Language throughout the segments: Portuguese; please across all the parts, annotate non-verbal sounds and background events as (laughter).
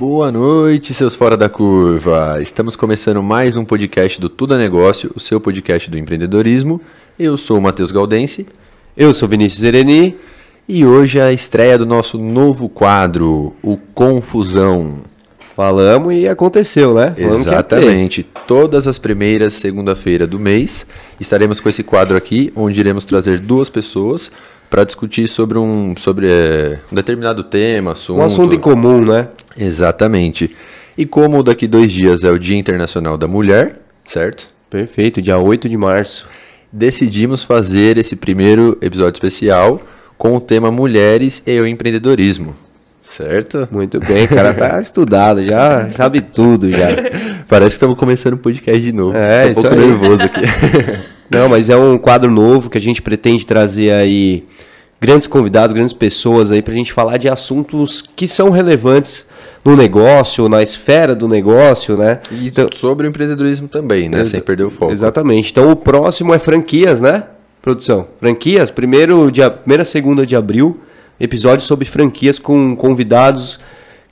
Boa noite, seus fora da curva. Estamos começando mais um podcast do Tudo é Negócio, o seu podcast do empreendedorismo. Eu sou o Matheus Galdense. Eu sou Vinícius Ereni. E hoje é a estreia do nosso novo quadro, o Confusão. Falamos e aconteceu, né? Falamos Exatamente. Todas as primeiras segunda-feira do mês estaremos com esse quadro aqui, onde iremos trazer duas pessoas para discutir sobre um, sobre, é, um determinado tema, assunto. Um assunto em comum, né? Exatamente. E como daqui dois dias é o Dia Internacional da Mulher, certo? Perfeito, dia 8 de março. Decidimos fazer esse primeiro episódio especial com o tema Mulheres e o Empreendedorismo. Certo? Muito bem, cara tá (laughs) estudado, já sabe tudo já. Parece que estamos começando o podcast de novo. É, Tô um pouco nervoso aqui. (laughs) Não, mas é um quadro novo que a gente pretende trazer aí grandes convidados, grandes pessoas aí para a gente falar de assuntos que são relevantes no negócio, na esfera do negócio, né? E então, sobre o empreendedorismo também, né? Sem perder o foco. Exatamente. Então o próximo é franquias, né? Produção. Franquias, primeiro dia, primeira segunda de abril, episódio sobre franquias com convidados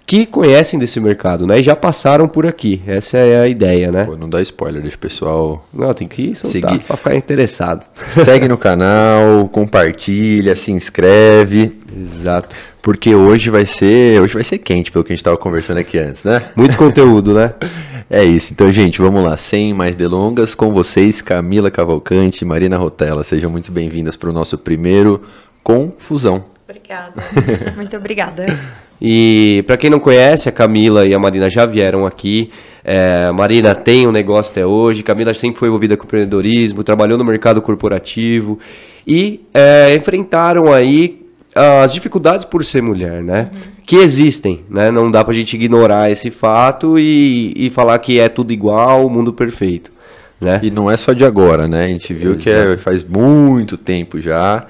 que conhecem desse mercado, né? E já passaram por aqui. Essa é a ideia, né? Pô, não dá spoiler, deixa o pessoal. Não, tem que soltar para ficar interessado. (laughs) Segue no canal, compartilha, se inscreve. Exato. Porque hoje vai ser, hoje vai ser quente, pelo que a gente estava conversando aqui antes, né? Muito (laughs) conteúdo, né? É isso. Então, gente, vamos lá. Sem mais delongas, com vocês, Camila Cavalcante, Marina Rotella. Sejam muito bem-vindas para o nosso primeiro Confusão. Obrigada. (laughs) muito obrigada. E para quem não conhece, a Camila e a Marina já vieram aqui. É, a Marina tem um negócio até hoje. Camila sempre foi envolvida com empreendedorismo, trabalhou no mercado corporativo e é, enfrentaram aí as dificuldades por ser mulher, né? Uhum. Que existem, né? Não dá pra gente ignorar esse fato e, e falar que é tudo igual, o mundo perfeito, né? E não é só de agora, né? A gente viu Exato. que é, faz muito tempo já.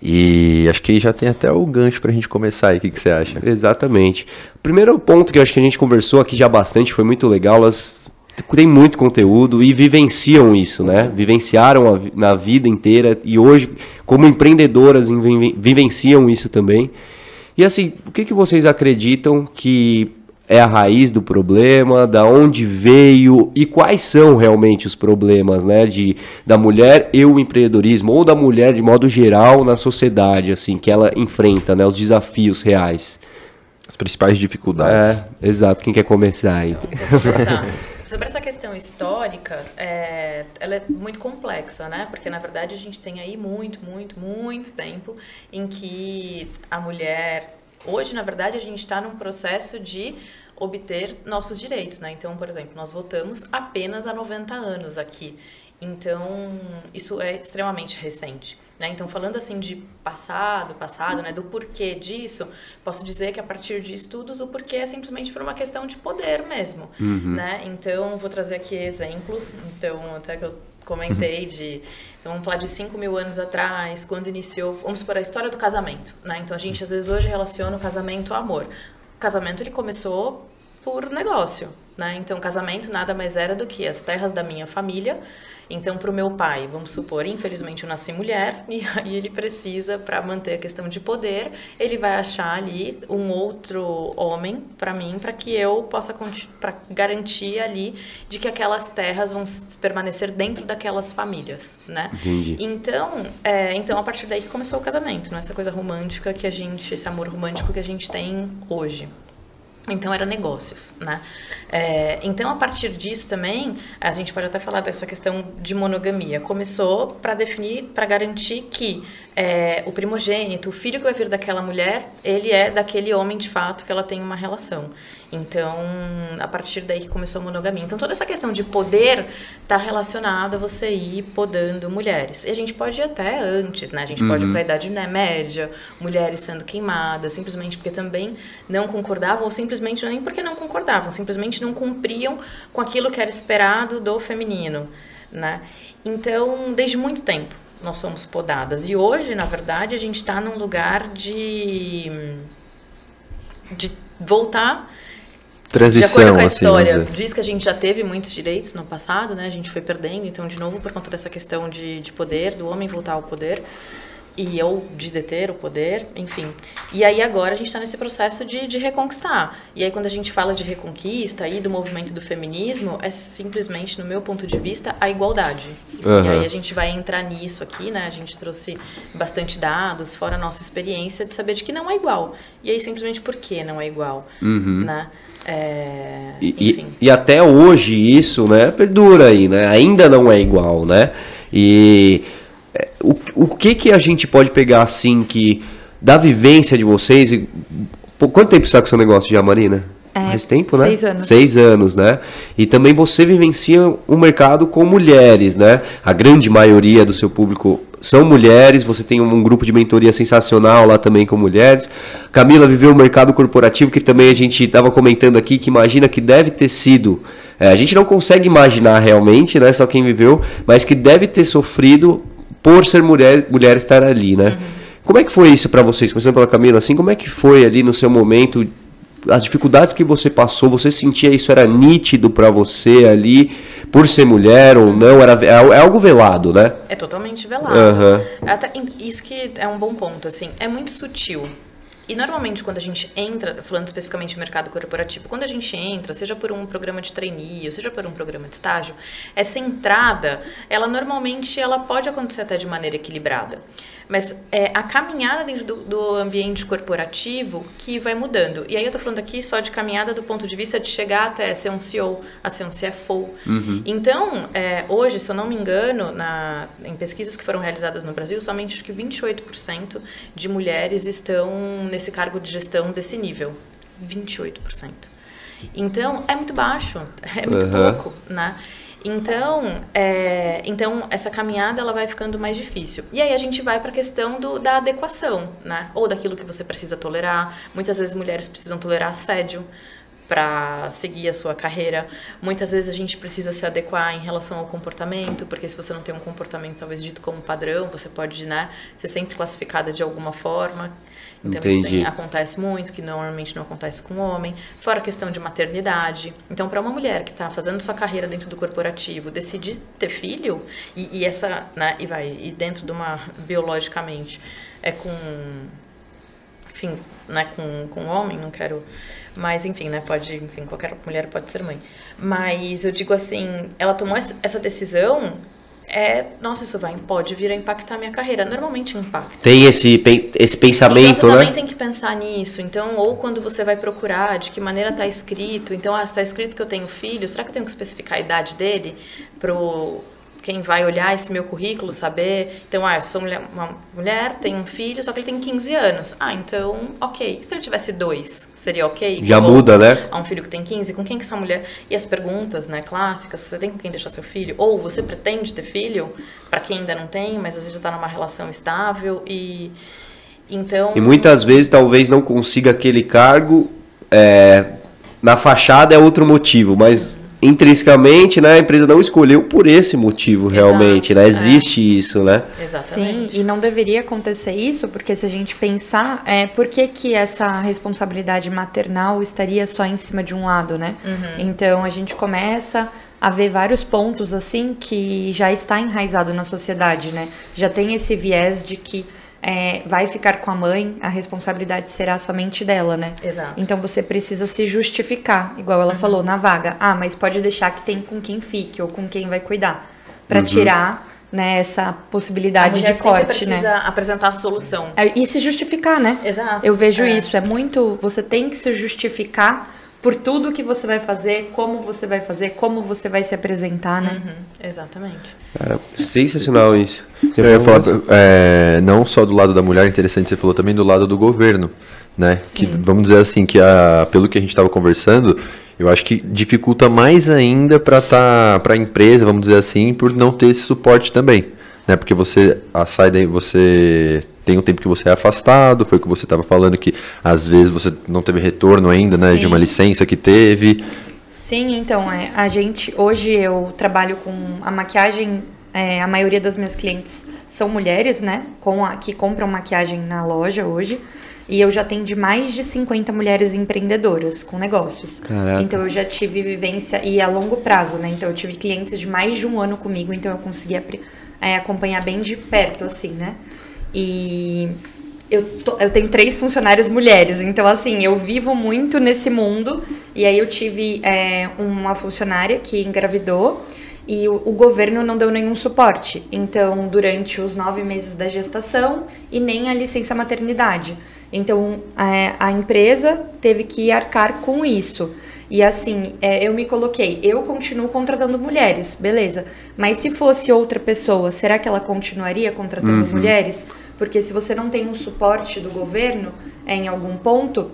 E acho que já tem até o gancho para a gente começar aí. O que, que você acha? Exatamente. Primeiro ponto que eu acho que a gente conversou aqui já bastante, foi muito legal. Elas têm muito conteúdo e vivenciam isso, né? Vivenciaram a, na vida inteira e hoje, como empreendedoras, vivenciam isso também. E assim, o que, que vocês acreditam que é a raiz do problema, da onde veio e quais são realmente os problemas, né, de da mulher e o empreendedorismo ou da mulher de modo geral na sociedade, assim, que ela enfrenta, né, os desafios reais. As principais dificuldades. É, exato. Quem quer começar aí? Então, (laughs) Sobre essa questão histórica, é, ela é muito complexa, né? Porque na verdade a gente tem aí muito, muito, muito tempo em que a mulher Hoje, na verdade, a gente está num processo de obter nossos direitos, né? Então, por exemplo, nós votamos apenas há 90 anos aqui. Então, isso é extremamente recente. Né? Então, falando assim de passado, passado, né, do porquê disso, posso dizer que a partir de estudos o porquê é simplesmente por uma questão de poder mesmo. Uhum. Né? Então, vou trazer aqui exemplos. Então, até que eu comentei de então, vamos falar de 5 mil anos atrás, quando iniciou, vamos por a história do casamento, né? Então, a gente às vezes hoje relaciona o casamento ao amor. O casamento, ele começou por negócio, né? Então, casamento nada mais era do que as terras da minha família então, para o meu pai, vamos supor, infelizmente eu nasci mulher (laughs) e aí ele precisa, para manter a questão de poder, ele vai achar ali um outro homem para mim, para que eu possa para garantir ali de que aquelas terras vão permanecer dentro daquelas famílias, né? Entendi. Então, é, então a partir daí que começou o casamento, não essa coisa romântica que a gente, esse amor romântico que a gente tem hoje. Então, era negócios, né? É, então, a partir disso também, a gente pode até falar dessa questão de monogamia. Começou para definir, para garantir que é, o primogênito, o filho que vai vir daquela mulher, ele é daquele homem de fato que ela tem uma relação. Então, a partir daí que começou a monogamia. Então, toda essa questão de poder está relacionada a você ir podando mulheres. E a gente pode ir até antes, né? A gente uhum. pode ir para a idade né, média, mulheres sendo queimadas, simplesmente porque também não concordavam, ou simplesmente nem porque não concordavam, simplesmente não cumpriam com aquilo que era esperado do feminino, né? Então, desde muito tempo nós somos podadas. E hoje, na verdade, a gente está num lugar de, de voltar. Transição, de acordo com a assim, história, diz que a gente já teve muitos direitos no passado, né? A gente foi perdendo, então, de novo, por conta dessa questão de, de poder, do homem voltar ao poder. E ou de deter o poder, enfim. E aí agora a gente está nesse processo de, de reconquistar. E aí quando a gente fala de reconquista e do movimento do feminismo, é simplesmente, no meu ponto de vista, a igualdade. Uhum. E aí a gente vai entrar nisso aqui, né? A gente trouxe bastante dados, fora a nossa experiência, de saber de que não é igual. E aí simplesmente por que não é igual, uhum. né? É, e, e, até hoje isso, né, perdura aí, né? Ainda não é igual, né? E o, o que que a gente pode pegar assim que da vivência de vocês? E, quanto tempo está com o seu negócio já, Marina? É, Mais tempo, né? Seis anos. Seis anos, né? E também você vivencia um mercado com mulheres, né? A grande maioria do seu público são mulheres, você tem um grupo de mentoria sensacional lá também com mulheres. Camila viveu o um mercado corporativo que também a gente estava comentando aqui, que imagina que deve ter sido. É, a gente não consegue imaginar realmente, né? Só quem viveu, mas que deve ter sofrido por ser mulher, mulher estar ali, né? Uhum. Como é que foi isso para vocês? Começando pela Camila, assim, como é que foi ali no seu momento as dificuldades que você passou, você sentia isso era nítido para você ali, por ser mulher ou não? Era, é, é algo velado, né? É totalmente velado. Uhum. Até, isso que é um bom ponto, assim, é muito sutil. E normalmente quando a gente entra, falando especificamente do mercado corporativo, quando a gente entra, seja por um programa de trainee, ou seja por um programa de estágio, essa entrada, ela normalmente ela pode acontecer até de maneira equilibrada. Mas é a caminhada dentro do, do, ambiente corporativo que vai mudando. E aí eu tô falando aqui só de caminhada do ponto de vista de chegar até ser um CEO, a ser um CFO. Uhum. Então, é, hoje, se eu não me engano, na, em pesquisas que foram realizadas no Brasil, somente acho que 28% de mulheres estão nesse cargo de gestão desse nível. 28%. Então, é muito baixo, é muito uhum. pouco, né? Então, é, então essa caminhada ela vai ficando mais difícil. E aí a gente vai para a questão do, da adequação, né? Ou daquilo que você precisa tolerar. Muitas vezes mulheres precisam tolerar assédio para seguir a sua carreira. Muitas vezes a gente precisa se adequar em relação ao comportamento, porque se você não tem um comportamento talvez dito como padrão, você pode, né, ser sempre classificada de alguma forma. Então Entendi. isso tem, acontece muito, que normalmente não acontece com o homem. Fora a questão de maternidade. Então, para uma mulher que está fazendo sua carreira dentro do corporativo, decidir ter filho e, e, essa, né, e vai e dentro de uma biologicamente é com, enfim, né, com com homem, não quero, mas enfim, né, pode, enfim, qualquer mulher pode ser mãe. Mas eu digo assim, ela tomou essa decisão é, nossa, isso vai, pode vir a impactar a minha carreira. Normalmente impacta. Tem esse, esse pensamento, então, você né? também tem que pensar nisso. Então, ou quando você vai procurar, de que maneira está escrito. Então, ah, está escrito que eu tenho filho, será que eu tenho que especificar a idade dele pro quem vai olhar esse meu currículo saber. Então, ah, eu sou mulher, uma mulher, tenho um filho, só que ele tem 15 anos. Ah, então, ok. Se ele tivesse dois, seria ok? Já Ou, muda, né? Há um filho que tem 15, com quem que essa mulher. E as perguntas, né, clássicas: você tem com quem deixar seu filho? Ou você pretende ter filho? Para quem ainda não tem, mas às vezes já está numa relação estável e. Então. E muitas vezes talvez não consiga aquele cargo. É, na fachada é outro motivo, mas intrinsecamente, né, a empresa não escolheu por esse motivo realmente, Exato, né? Existe é. isso, né? Exatamente. Sim, e não deveria acontecer isso, porque se a gente pensar, é, por que, que essa responsabilidade maternal estaria só em cima de um lado, né? Uhum. Então a gente começa a ver vários pontos assim que já está enraizado na sociedade, né? Já tem esse viés de que é, vai ficar com a mãe, a responsabilidade será somente dela, né? Exato. Então você precisa se justificar, igual ela uhum. falou, na vaga. Ah, mas pode deixar que tem com quem fique ou com quem vai cuidar. para uhum. tirar né, essa possibilidade de corte, precisa né? apresentar a solução. É, e se justificar, né? Exato. Eu vejo é. isso, é muito, você tem que se justificar por tudo que você vai fazer, como você vai fazer, como você vai se apresentar, né? Uhum, exatamente. É, sensacional isso. Você eu ia falar, é, não só do lado da mulher, interessante, você falou também do lado do governo, né? Sim. Que, vamos dizer assim, que a, pelo que a gente estava conversando, eu acho que dificulta mais ainda para tá, a empresa, vamos dizer assim, por não ter esse suporte também. Né? Porque você a sai daí, você tem um tempo que você é afastado, foi o que você estava falando que às vezes você não teve retorno ainda, né, de uma licença que teve. Sim, então, é, a gente, hoje eu trabalho com a maquiagem, é, a maioria das minhas clientes são mulheres, né, com a, que compram maquiagem na loja hoje. E eu já atendi mais de 50 mulheres empreendedoras com negócios. Caraca. Então eu já tive vivência e a longo prazo, né? Então eu tive clientes de mais de um ano comigo, então eu consegui é, acompanhar bem de perto, assim, né? E eu, tô, eu tenho três funcionárias mulheres, então assim, eu vivo muito nesse mundo. E aí eu tive é, uma funcionária que engravidou e o, o, governo não deu nenhum suporte. Então, durante os nove meses da gestação e nem a licença maternidade. Então, é, a empresa teve que arcar com isso. E assim, é, eu me coloquei, eu continuo contratando mulheres, beleza. Mas se fosse outra pessoa, será que ela continuaria contratando uhum. mulheres? Porque se você não tem um suporte do governo é, em algum ponto,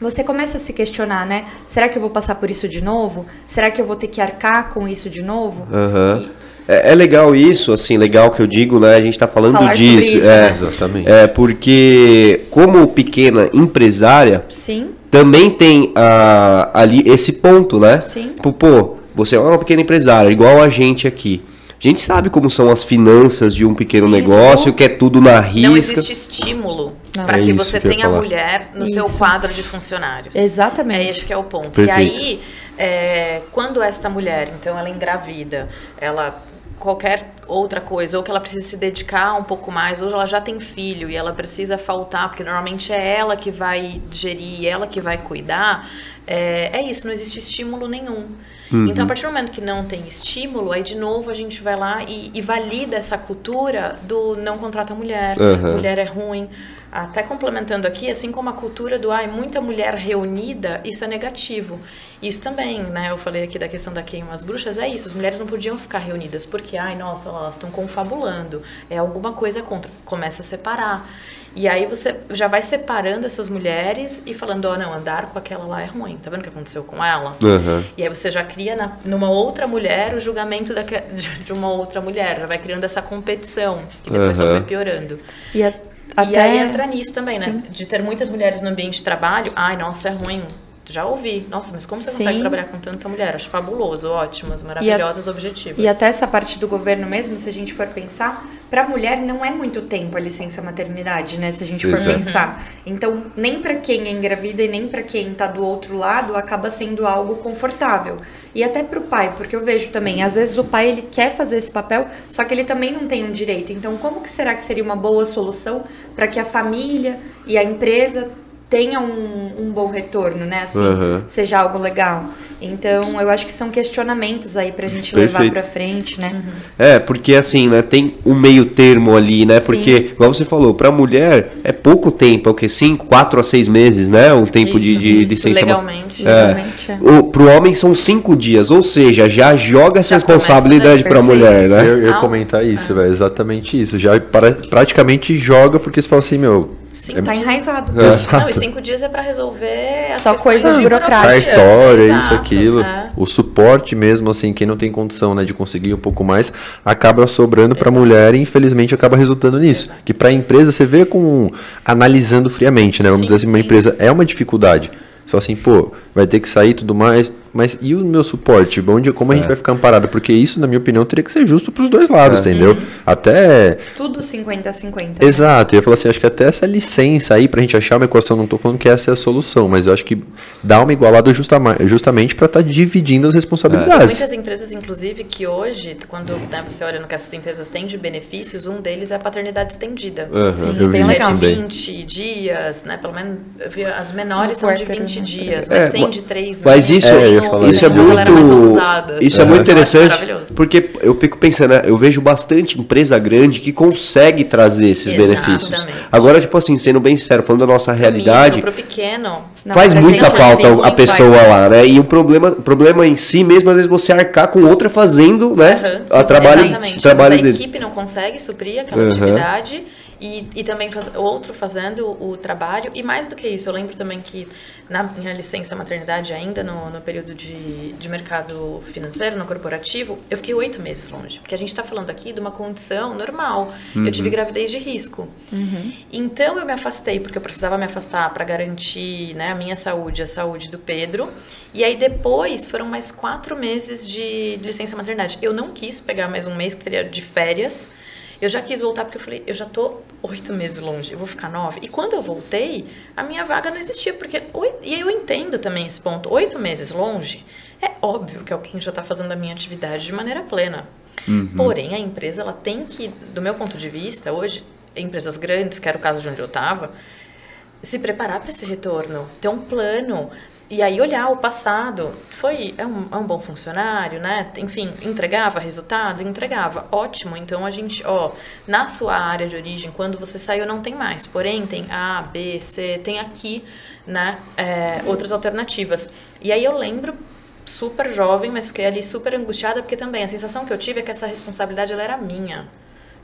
você começa a se questionar, né? Será que eu vou passar por isso de novo? Será que eu vou ter que arcar com isso de novo? Uhum. E... É, é, legal isso, assim, legal que eu digo, né? A gente está falando Falar disso. Isso, é, né? Exatamente. É, porque como pequena empresária, Sim. também tem uh, ali esse ponto, né? Sim. Pô, você é uma pequena empresária, igual a gente aqui. A gente sabe como são as finanças de um pequeno Sim, negócio, que é tudo na risca. Não existe estímulo para é que você que tenha mulher no isso. seu quadro de funcionários. Exatamente. É esse que é o ponto. Perfeito. E aí, é, quando esta mulher, então, ela engravida, ela qualquer outra coisa, ou que ela precisa se dedicar um pouco mais, ou ela já tem filho e ela precisa faltar, porque normalmente é ela que vai gerir, ela que vai cuidar, é, é isso, não existe estímulo nenhum. Uhum. Então, a partir do momento que não tem estímulo, aí de novo a gente vai lá e, e valida essa cultura do não contrata mulher, uhum. mulher é ruim. Até complementando aqui, assim como a cultura do ai, muita mulher reunida, isso é negativo. Isso também, né? Eu falei aqui da questão da queima as bruxas, é isso. As mulheres não podiam ficar reunidas porque, ai, nossa, elas estão confabulando. É alguma coisa contra. Começa a separar. E aí você já vai separando essas mulheres e falando, ó, oh, não, andar com aquela lá é ruim. Tá vendo o que aconteceu com ela? Uhum. E aí você já cria na, numa outra mulher o julgamento da, (laughs) de uma outra mulher. Já vai criando essa competição, que depois uhum. só foi piorando. E, a, até... e aí entra nisso também, né? Sim. De ter muitas mulheres no ambiente de trabalho. Ai, nossa, é ruim já ouvi. Nossa, mas como você Sim. consegue trabalhar com tanta mulher? Acho fabuloso, ótimas, maravilhosas, e a, objetivas. E até essa parte do governo mesmo, se a gente for pensar, para a mulher não é muito tempo a licença maternidade, né? Se a gente for Exato. pensar. Então, nem para quem é engravida e nem para quem está do outro lado acaba sendo algo confortável. E até para o pai, porque eu vejo também, às vezes o pai ele quer fazer esse papel, só que ele também não tem um direito. Então, como que será que seria uma boa solução para que a família e a empresa tenha um, um bom retorno, né? Assim, uhum. seja algo legal. Então, eu acho que são questionamentos aí pra gente Perfeito. levar pra frente, né? Uhum. É, porque assim, né, tem um meio termo ali, né? Sim. Porque, igual você falou, pra mulher é pouco tempo, é o que? Cinco, quatro a seis meses, né? O tempo isso, de, de isso, licença. Legalmente. É. legalmente é. O, pro homem são cinco dias, ou seja, já joga essa já responsabilidade pra mulher, né? Eu ia comentar isso, é. velho, exatamente isso. Já para, praticamente joga, porque você fala assim, meu, Sim, é... tá enraizado. É. Não, e cinco dias é para resolver Só coisas burocráticas. Cartório, isso, aquilo. É. O suporte mesmo, assim, quem não tem condição né, de conseguir um pouco mais, acaba sobrando para a mulher e infelizmente acaba resultando nisso. Exato. Que para a empresa, você vê com analisando friamente, né? Vamos sim, dizer assim, sim. uma empresa é uma dificuldade. Só assim, pô, vai ter que sair tudo mais. Mas e o meu suporte? Onde, como a é. gente vai ficar amparado? Porque isso, na minha opinião, teria que ser justo para os dois lados, é. entendeu? Sim. Até. Tudo 50 a 50. Né? Exato. Eu ia falar assim, acho que até essa licença aí, para a gente achar uma equação, não estou falando que essa é a solução, mas eu acho que dá uma igualada justa, justamente para estar tá dividindo as responsabilidades. É. Muitas empresas, inclusive, que hoje, quando né, você olha no que essas empresas têm de benefícios, um deles é a paternidade estendida. Uhum. Sim, eu bem legal. De 20 dias, né? Pelo menos as menores são de 20 dias, mas é, tem de 3 meses. Mas isso, é, isso é muito. Isso é, é muito interessante. Porque eu fico pensando, né, eu vejo bastante empresa grande que consegue trazer esses Exatamente. benefícios. Agora, tipo assim, sendo bem sincero, falando da nossa realidade. O pequeno. Faz muita falta a pessoa faz. lá, né? E o problema, problema em si mesmo, às vezes, você arcar com outra fazendo, né? Uhum. A trabalho, Exatamente. trabalho a equipe não consegue suprir aquela uhum. atividade e, e também faz, outro fazendo o trabalho. E mais do que isso, eu lembro também que na minha licença maternidade ainda, no, no período de, de mercado financeiro, no corporativo, eu fiquei oito meses longe. Porque a gente está falando aqui de uma condição normal. Uhum. Eu tive uhum. gravidez de risco. Uhum. Então eu me afastei, porque eu precisava me afastar para garantir né, a minha saúde, a saúde do Pedro. E aí depois foram mais quatro meses de, de licença maternidade. Eu não quis pegar mais um mês que teria de férias eu já quis voltar porque eu falei, eu já tô oito meses longe, eu vou ficar nove. E quando eu voltei, a minha vaga não existia, porque. E eu entendo também esse ponto. Oito meses longe, é óbvio que alguém já está fazendo a minha atividade de maneira plena. Uhum. Porém, a empresa ela tem que, do meu ponto de vista, hoje, empresas grandes, que era o caso de onde eu estava, se preparar para esse retorno, ter um plano, e aí olhar o passado, foi é um, é um bom funcionário, né? Enfim, entregava resultado, entregava, ótimo. Então a gente, ó, na sua área de origem, quando você saiu não tem mais, porém tem A, B, C, tem aqui, né? É, outras alternativas. E aí eu lembro super jovem, mas fiquei ali super angustiada porque também a sensação que eu tive é que essa responsabilidade ela era minha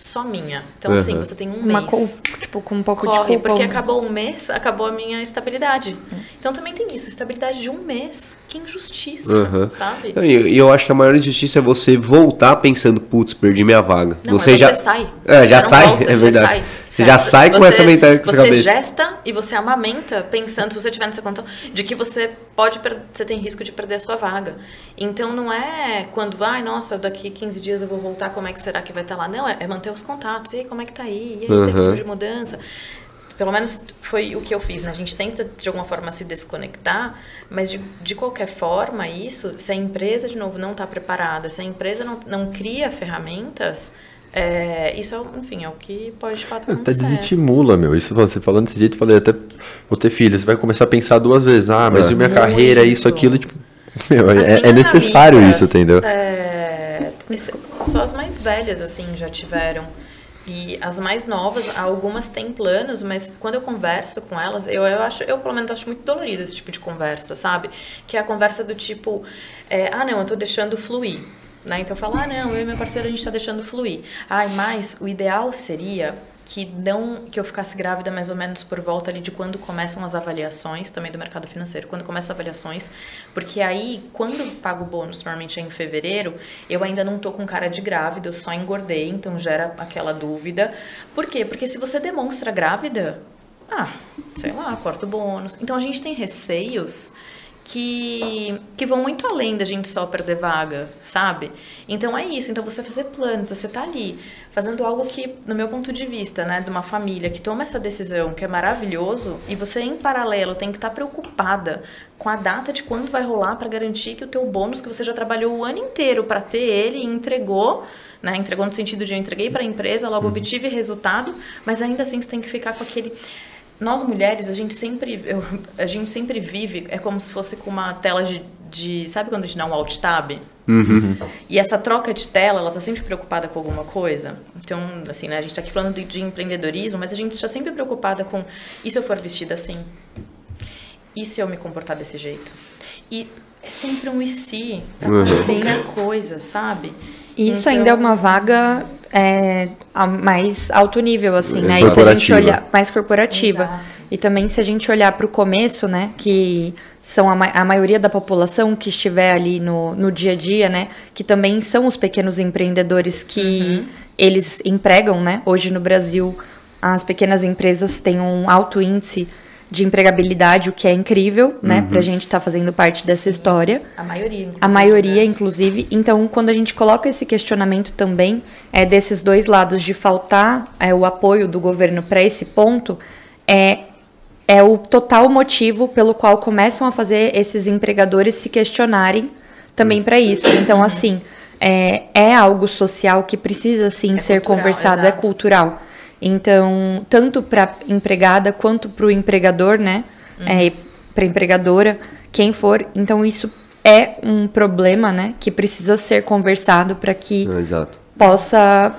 só minha. Então, uhum. assim, você tem um Uma mês. tipo, com um pouco corre, de culpa. porque acabou um mês, acabou a minha estabilidade. Uhum. Então também tem isso, estabilidade de um mês. Que injustiça, uhum. sabe? E eu, acho que a maior injustiça é você voltar pensando, putz, perdi minha vaga. Não, você já você sai. É, já sai, volta, (laughs) é verdade. Você, sai, você já sai com você, essa mentalidade Você cabeça. gesta e você amamenta pensando, se você tiver nessa conta, de que você pode, você tem risco de perder a sua vaga. Então não é quando, ai, nossa, daqui 15 dias eu vou voltar, como é que será que vai estar lá? Não, é, é manter os contatos. E aí, como é que tá aí? E aí, uhum. tipo de mudança? pelo menos foi o que eu fiz, né? A gente tenta de alguma forma se desconectar, mas de, de qualquer forma, isso, se a empresa de novo não está preparada, se a empresa não, não cria ferramentas, é, isso, é, enfim, é o que pode de fato acontecer. Até desestimula, meu. Isso você falando desse jeito, falei até vou ter filho, você vai começar a pensar duas vezes. Ah, mas é. minha Muito. carreira, isso, aquilo, tipo, (laughs) meu, é, é, necessário amigas, isso, entendeu? É, só as mais velhas, assim, já tiveram e as mais novas, algumas têm planos, mas quando eu converso com elas, eu, eu acho, eu pelo menos acho muito dolorido esse tipo de conversa, sabe? Que é a conversa do tipo, é, ah não, eu tô deixando fluir. Né? Então falo, ah não, eu e meu parceiro a gente está deixando fluir. Ai, mas o ideal seria que não que eu ficasse grávida mais ou menos por volta ali de quando começam as avaliações também do mercado financeiro, quando começam as avaliações, porque aí quando pago o bônus, normalmente é em fevereiro, eu ainda não tô com cara de grávida, eu só engordei, então gera aquela dúvida. Por quê? Porque se você demonstra grávida, ah, sei lá, corta o bônus. Então a gente tem receios que, que vão muito além da gente só perder vaga, sabe? Então é isso. Então você fazer planos, você tá ali fazendo algo que, no meu ponto de vista, né, de uma família que toma essa decisão, que é maravilhoso, e você em paralelo tem que estar tá preocupada com a data de quando vai rolar para garantir que o teu bônus que você já trabalhou o ano inteiro para ter ele e entregou né? Entregou no sentido de eu entreguei para a empresa, logo uhum. obtive resultado, mas ainda assim você tem que ficar com aquele nós mulheres, a gente sempre, eu, a gente sempre vive, é como se fosse com uma tela de, de sabe quando a gente dá um alt tab? Uhum. E essa troca de tela, ela tá sempre preocupada com alguma coisa. Então, assim, né, a gente tá aqui falando de, de empreendedorismo, mas a gente está sempre preocupada com, e se eu for vestida assim? E se eu me comportar desse jeito? E é sempre um e se, pra uhum. coisa, sabe? Isso então... ainda é uma vaga é, mais alto nível, assim, né? E se a gente olhar mais corporativa. Exato. E também se a gente olhar para o começo, né? Que são a, a, maioria da população que estiver ali no, no dia a dia, né? Que também são os pequenos empreendedores que uhum. eles empregam, né? Hoje no Brasil, as pequenas empresas têm um alto índice de empregabilidade, o que é incrível, né? Uhum. Pra gente estar tá fazendo parte dessa história. A maioria, inclusive. A maioria, né? inclusive. Então, quando a gente coloca esse questionamento também, é desses dois lados, de faltar é, o apoio do governo para esse ponto, é, é o total motivo pelo qual começam a fazer esses empregadores se questionarem também uhum. para isso. Então, assim, é, é algo social que precisa, sim, é ser cultural, conversado, é exato. é cultural. Então, tanto para empregada quanto para o empregador, né? Uhum. É, para empregadora, quem for. Então, isso é um problema, né? Que precisa ser conversado para que Exato. possa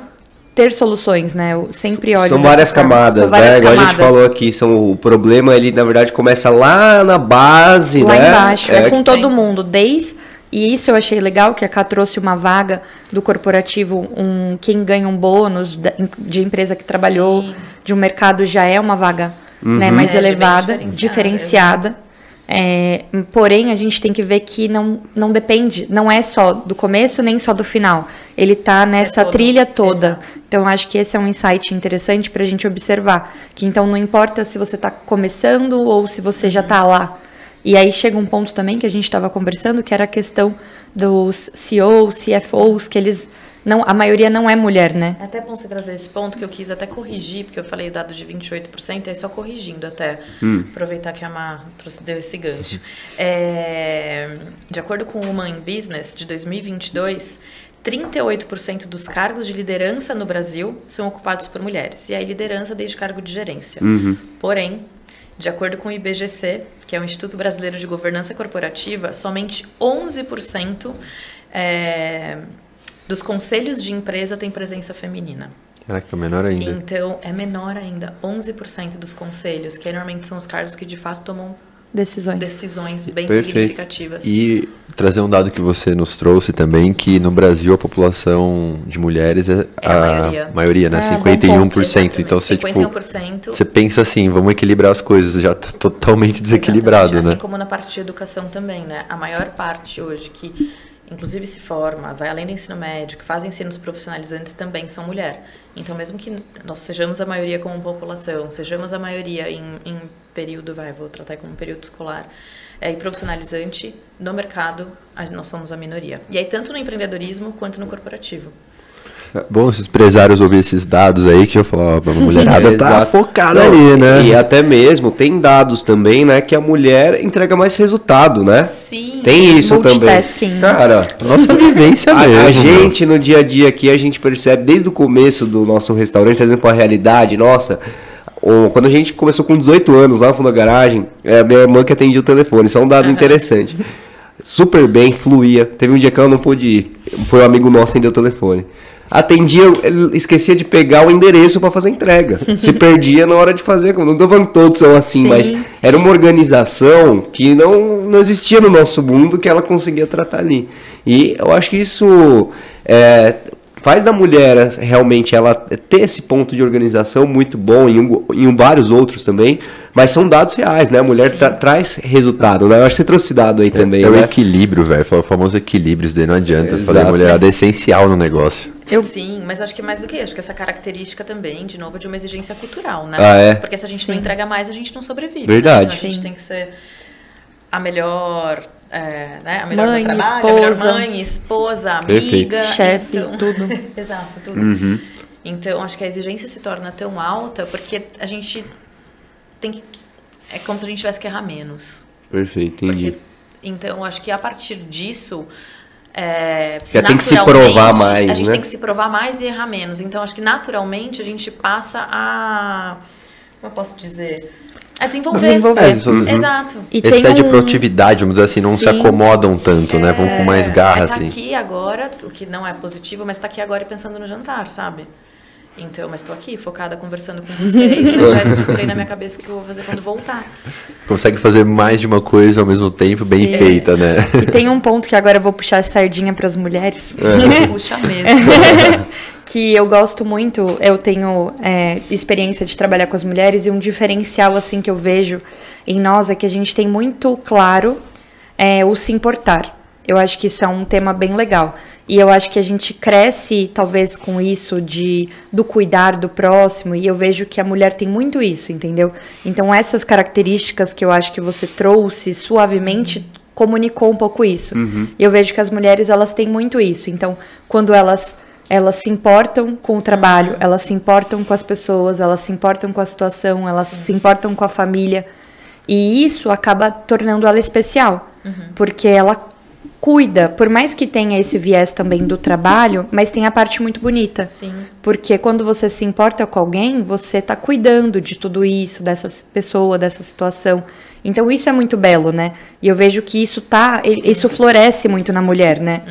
ter soluções, né? Eu sempre olho. São várias camadas, são várias né? Camadas. Igual a gente falou aqui, são, o problema ele na verdade começa lá na base, lá né? Lá embaixo, é, é com todo tem. mundo, desde e isso eu achei legal, que a Cá trouxe uma vaga do corporativo, um, quem ganha um bônus de empresa que trabalhou, Sim. de um mercado já é uma vaga uhum. né, mais é, elevada, diferenciada. diferenciada. É, porém, a gente tem que ver que não, não depende, não é só do começo nem só do final. Ele está nessa é trilha toda. Exato. Então, acho que esse é um insight interessante para a gente observar. Que então não importa se você está começando ou se você uhum. já está lá. E aí chega um ponto também que a gente estava conversando, que era a questão dos CEOs, CFOs, que eles não, a maioria não é mulher, né? É até bom você trazer esse ponto que eu quis até corrigir, porque eu falei o dado de 28%, aí só corrigindo até, hum. aproveitar que a Mar deu esse gancho. É, de acordo com o Human Business de 2022, 38% dos cargos de liderança no Brasil são ocupados por mulheres. E aí, liderança desde cargo de gerência. Uhum. Porém, de acordo com o IBGC, que é o Instituto Brasileiro de Governança Corporativa, somente 11% é, dos conselhos de empresa têm presença feminina. Caraca, menor ainda. Então, é menor ainda. 11% dos conselhos, que normalmente são os cargos que de fato tomam Decisões. decisões bem Perfeito. significativas. E trazer um dado que você nos trouxe também, que no Brasil a população de mulheres é, É a maioria. maioria, né? É, bom 51%. Então você, tipo, 51%. você pensa assim, vamos equilibrar as coisas, já tá totalmente desequilibrado, Exatamente, né? Assim como na parte de educação também, né? A maior parte hoje que, inclusive, se forma, vai além do ensino médio, que faz ensinos profissionalizantes também são mulher. Então, mesmo que nós sejamos a maioria como população, sejamos a maioria em, em período, vai, vou tratar como período escolar, é, e profissionalizante, no mercado, nós somos a minoria. E aí, tanto no empreendedorismo quanto no corporativo. Bom, se os empresários ouvirem esses dados aí, que eu falo, ó, a mulherada É, tá exato. focada Não, ali, né? E até mesmo tem dados também, né, que a mulher entrega mais resultado, né? Sim. Tem isso também. Multitasking. Cara, Nossa vivência mesmo. a gente no dia a dia aqui, a gente percebe desde o começo do nosso restaurante, trazendo para a realidade, nossa, quando a gente começou com 18 anos lá no fundo da garagem, é a minha irmã que atendia o telefone, isso é um dado interessante. Super bem, fluía. Teve um dia que ela não pôde ir. Foi um amigo nosso que atendeu o telefone. Atendia, esquecia de pegar o endereço para fazer a entrega. (laughs) Se perdia na hora de fazer. Não que todos são assim, Sim, mas sim. era uma organização que não, não existia no nosso mundo que ela conseguia tratar ali. E eu acho que isso é, faz da mulher realmente ela ter esse ponto de organização muito bom, em, um- em vários outros também, mas são dados reais, né? A mulher tra- traz resultado, né? Eu acho que você trouxe dado aí também, é o né? equilíbrio, velho. O famoso equilíbrio, isso daí não adianta. Exato. Fazer a mulherada é essencial no negócio. Eu- Sim, mas acho que mais do que isso, acho que essa característica também, de novo, de uma exigência cultural, né? Ah, é? Porque se a gente não entrega mais, a gente não sobrevive. Verdade. Né? A gente Sim. tem que ser a melhor, é, né? A melhor Mãe, no trabalho, a melhor esposa. mãe, esposa, Perfeito. amiga. Chefe, então- tudo. (laughs) Exato, tudo. Uhum. Então, acho que a exigência se torna tão alta porque a gente tem que... É como se a gente tivesse que errar menos. Perfeito, entendi. Porque, então, acho que a partir disso. É, Já tem que se naturalmente, provar mais, A gente né? tem que se provar mais e errar menos. Então, acho que naturalmente a gente passa a. Como eu posso dizer? A desenvolver. Desenvolver. É, isso- uhum. Exato. E tem set de um- produtividade, vamos dizer assim, não se Sim. acomodam tanto, né? Vão com mais garra, é tá assim. aqui agora, o que não é positivo, mas tá aqui agora e pensando no jantar, sabe? Então, mas tô aqui, focada, conversando com vocês. (laughs) né? já estruturei na minha cabeça o que eu vou fazer quando voltar. Consegue fazer mais de uma coisa ao mesmo tempo, bem Sim. feita, né? E tem um ponto que agora eu vou puxar a sardinha para as mulheres. (laughs) Puxa mesmo. (laughs) que eu gosto muito, eu tenho é, experiência de trabalhar com as mulheres e um diferencial assim que eu vejo em nós é que a gente tem muito claro é, o se importar. Eu acho que isso é um tema bem legal. E eu acho que a gente cresce, talvez, com isso de do cuidar do próximo. E eu vejo que a mulher tem muito isso, entendeu? Então, essas características que eu acho que você trouxe suavemente comunicou um pouco isso. E eu vejo que as mulheres, elas têm muito isso. Então, quando elas elas se importam com o trabalho, elas se importam com as pessoas, elas se importam com a situação, elas se importam com a família. E isso acaba tornando ela especial, porque ela cuida, por mais que tenha esse viés também do trabalho, mas tem a parte muito bonita. Sim. Porque quando você se importa com alguém, você está cuidando de tudo isso, dessa pessoa, dessa situação. Então isso é muito belo, né? E eu vejo que isso tá, e- isso floresce muito na mulher, né?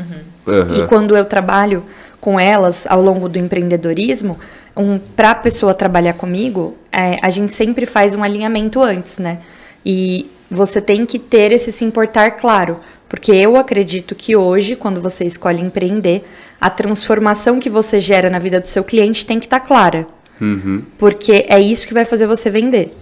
Aham. E quando eu trabalho com elas ao longo do empreendedorismo, um, para a pessoa trabalhar comigo, é, a gente sempre faz um alinhamento antes, né? E você tem que ter esse se importar claro. Porque eu acredito que hoje, quando você escolhe empreender, a transformação que você gera na vida do seu cliente tem que estar clara. Porque é isso que vai fazer você vender.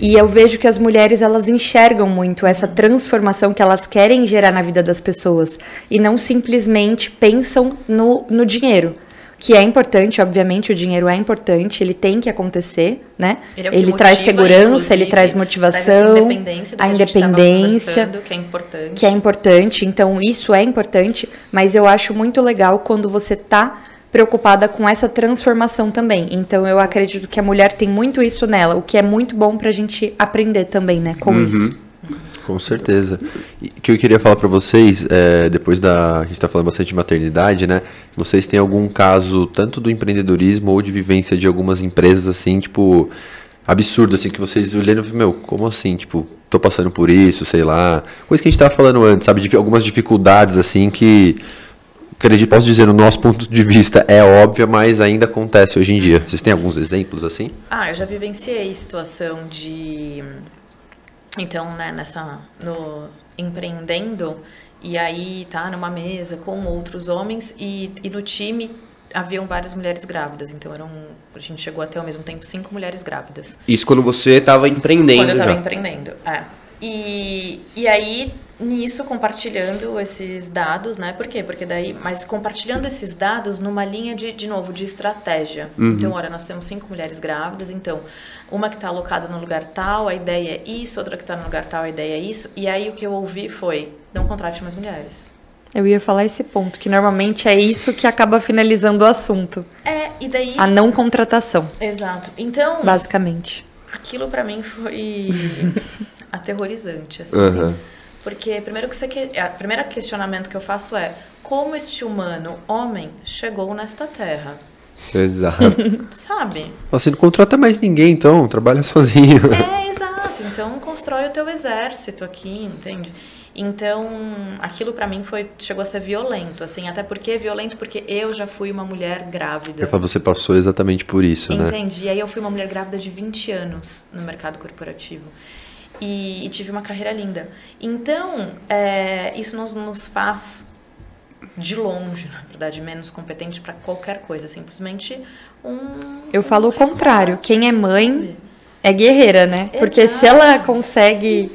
E eu vejo que as mulheres elas enxergam muito essa transformação que elas querem gerar na vida das pessoas e não simplesmente pensam no, no dinheiro. Que é importante, obviamente, o dinheiro é importante, ele tem que acontecer, né? Ele, é o que motiva, traz segurança, ele traz traz motivação, essa independência do a independência conversando, que é importante. que é importante, então isso é importante, mas eu acho muito legal quando você tá preocupada com essa transformação também. Então eu acredito que a mulher tem muito isso nela, o que é muito bom pra gente aprender também, né, com isso. Com certeza. O que eu queria falar para vocês, é, depois da. A gente está falando bastante de maternidade, né? Vocês têm algum caso, tanto do empreendedorismo ou de vivência de algumas empresas, assim, tipo, absurdo, assim, que vocês olhando e meu, como assim? Tipo, tô passando por isso, sei lá. Coisa que a gente tava falando antes, sabe? De algumas dificuldades, assim, que. Acredito, posso dizer, no nosso ponto de vista é óbvia, mas ainda acontece hoje em dia. Vocês têm alguns exemplos assim? Ah, eu já vivenciei situação de então, né, nessa no empreendendo e aí tá numa mesa com outros homens e, e no time haviam várias mulheres grávidas, então eram a gente chegou até ao mesmo tempo cinco mulheres grávidas. Isso quando você estava empreendendo Quando eu estava empreendendo, é. E, e aí nisso compartilhando esses dados, né? Por quê? Porque daí, mas compartilhando esses dados numa linha de, de novo, de estratégia. Então, olha, nós temos cinco mulheres grávidas, então uma que está alocada no lugar tal, a ideia é isso, outra que está no lugar tal, a ideia é isso. E aí o que eu ouvi foi, não contrate mais mulheres. Eu ia falar esse ponto, que normalmente é isso que acaba finalizando o assunto. É, e daí. A não contratação, Exato. Então, basicamente. aquilo pra mim foi (laughs) aterrorizante, assim. Aham. Porque primeiro que você que, a primeiro questionamento que eu faço é como este humano, homem, chegou nesta terra? Exato. (laughs) Sabe? Você não contrata mais ninguém, então, trabalha (laughs) sozinho. É, exato. Então constrói o teu exército aqui, entende? Então, aquilo pra mim foi chegou a ser violento, assim, até porque violento porque eu já fui uma mulher grávida. Eu falo, você passou exatamente por isso, né? Entendi. Aí eu fui uma mulher grávida de 20 anos no mercado corporativo. E, e tive uma carreira linda. Então, é, isso nos, nos faz, de longe, na verdade, menos competente para qualquer coisa. Simplesmente um. Eu falo o contrário. Quem é mãe sabe? é guerreira, né? Porque Exato. se ela consegue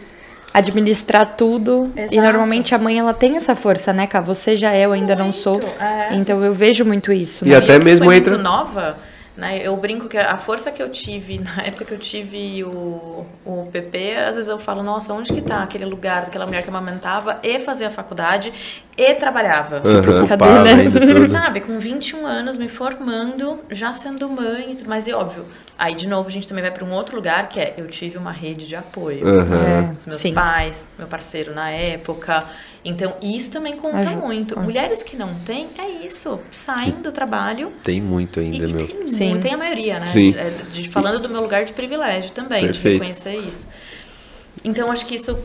administrar tudo, e Exato. normalmente a mãe ela tem essa força, né, Cá? Você já é, eu ainda não Muito, sou. é. Então eu vejo muito isso. E né? até eu mesmo entra- nova, né? Eu brinco que a força que eu tive na (laughs) época que eu tive o, o PP, às vezes eu falo, nossa, onde que tá aquele lugar daquela mulher que amamentava e fazia faculdade e trabalhava? Se preocupava né? ainda tudo. Sabe, com 21 anos, me formando, já sendo mãe e tudo mais. E óbvio, aí de novo a gente também vai para um outro lugar que é eu tive uma rede de apoio. Aham. Os meus Sim. pais, meu parceiro na época. Então, isso também conta Ajuda. muito. Mulheres que não têm, é isso. Saem do trabalho Tem muito ainda, e meu. tem, Sim. muito, tem a maioria, né? Sim. De, é, de- falando do meu lugar de privilégio também, Perfeito. de reconhecer isso. Então, acho que isso,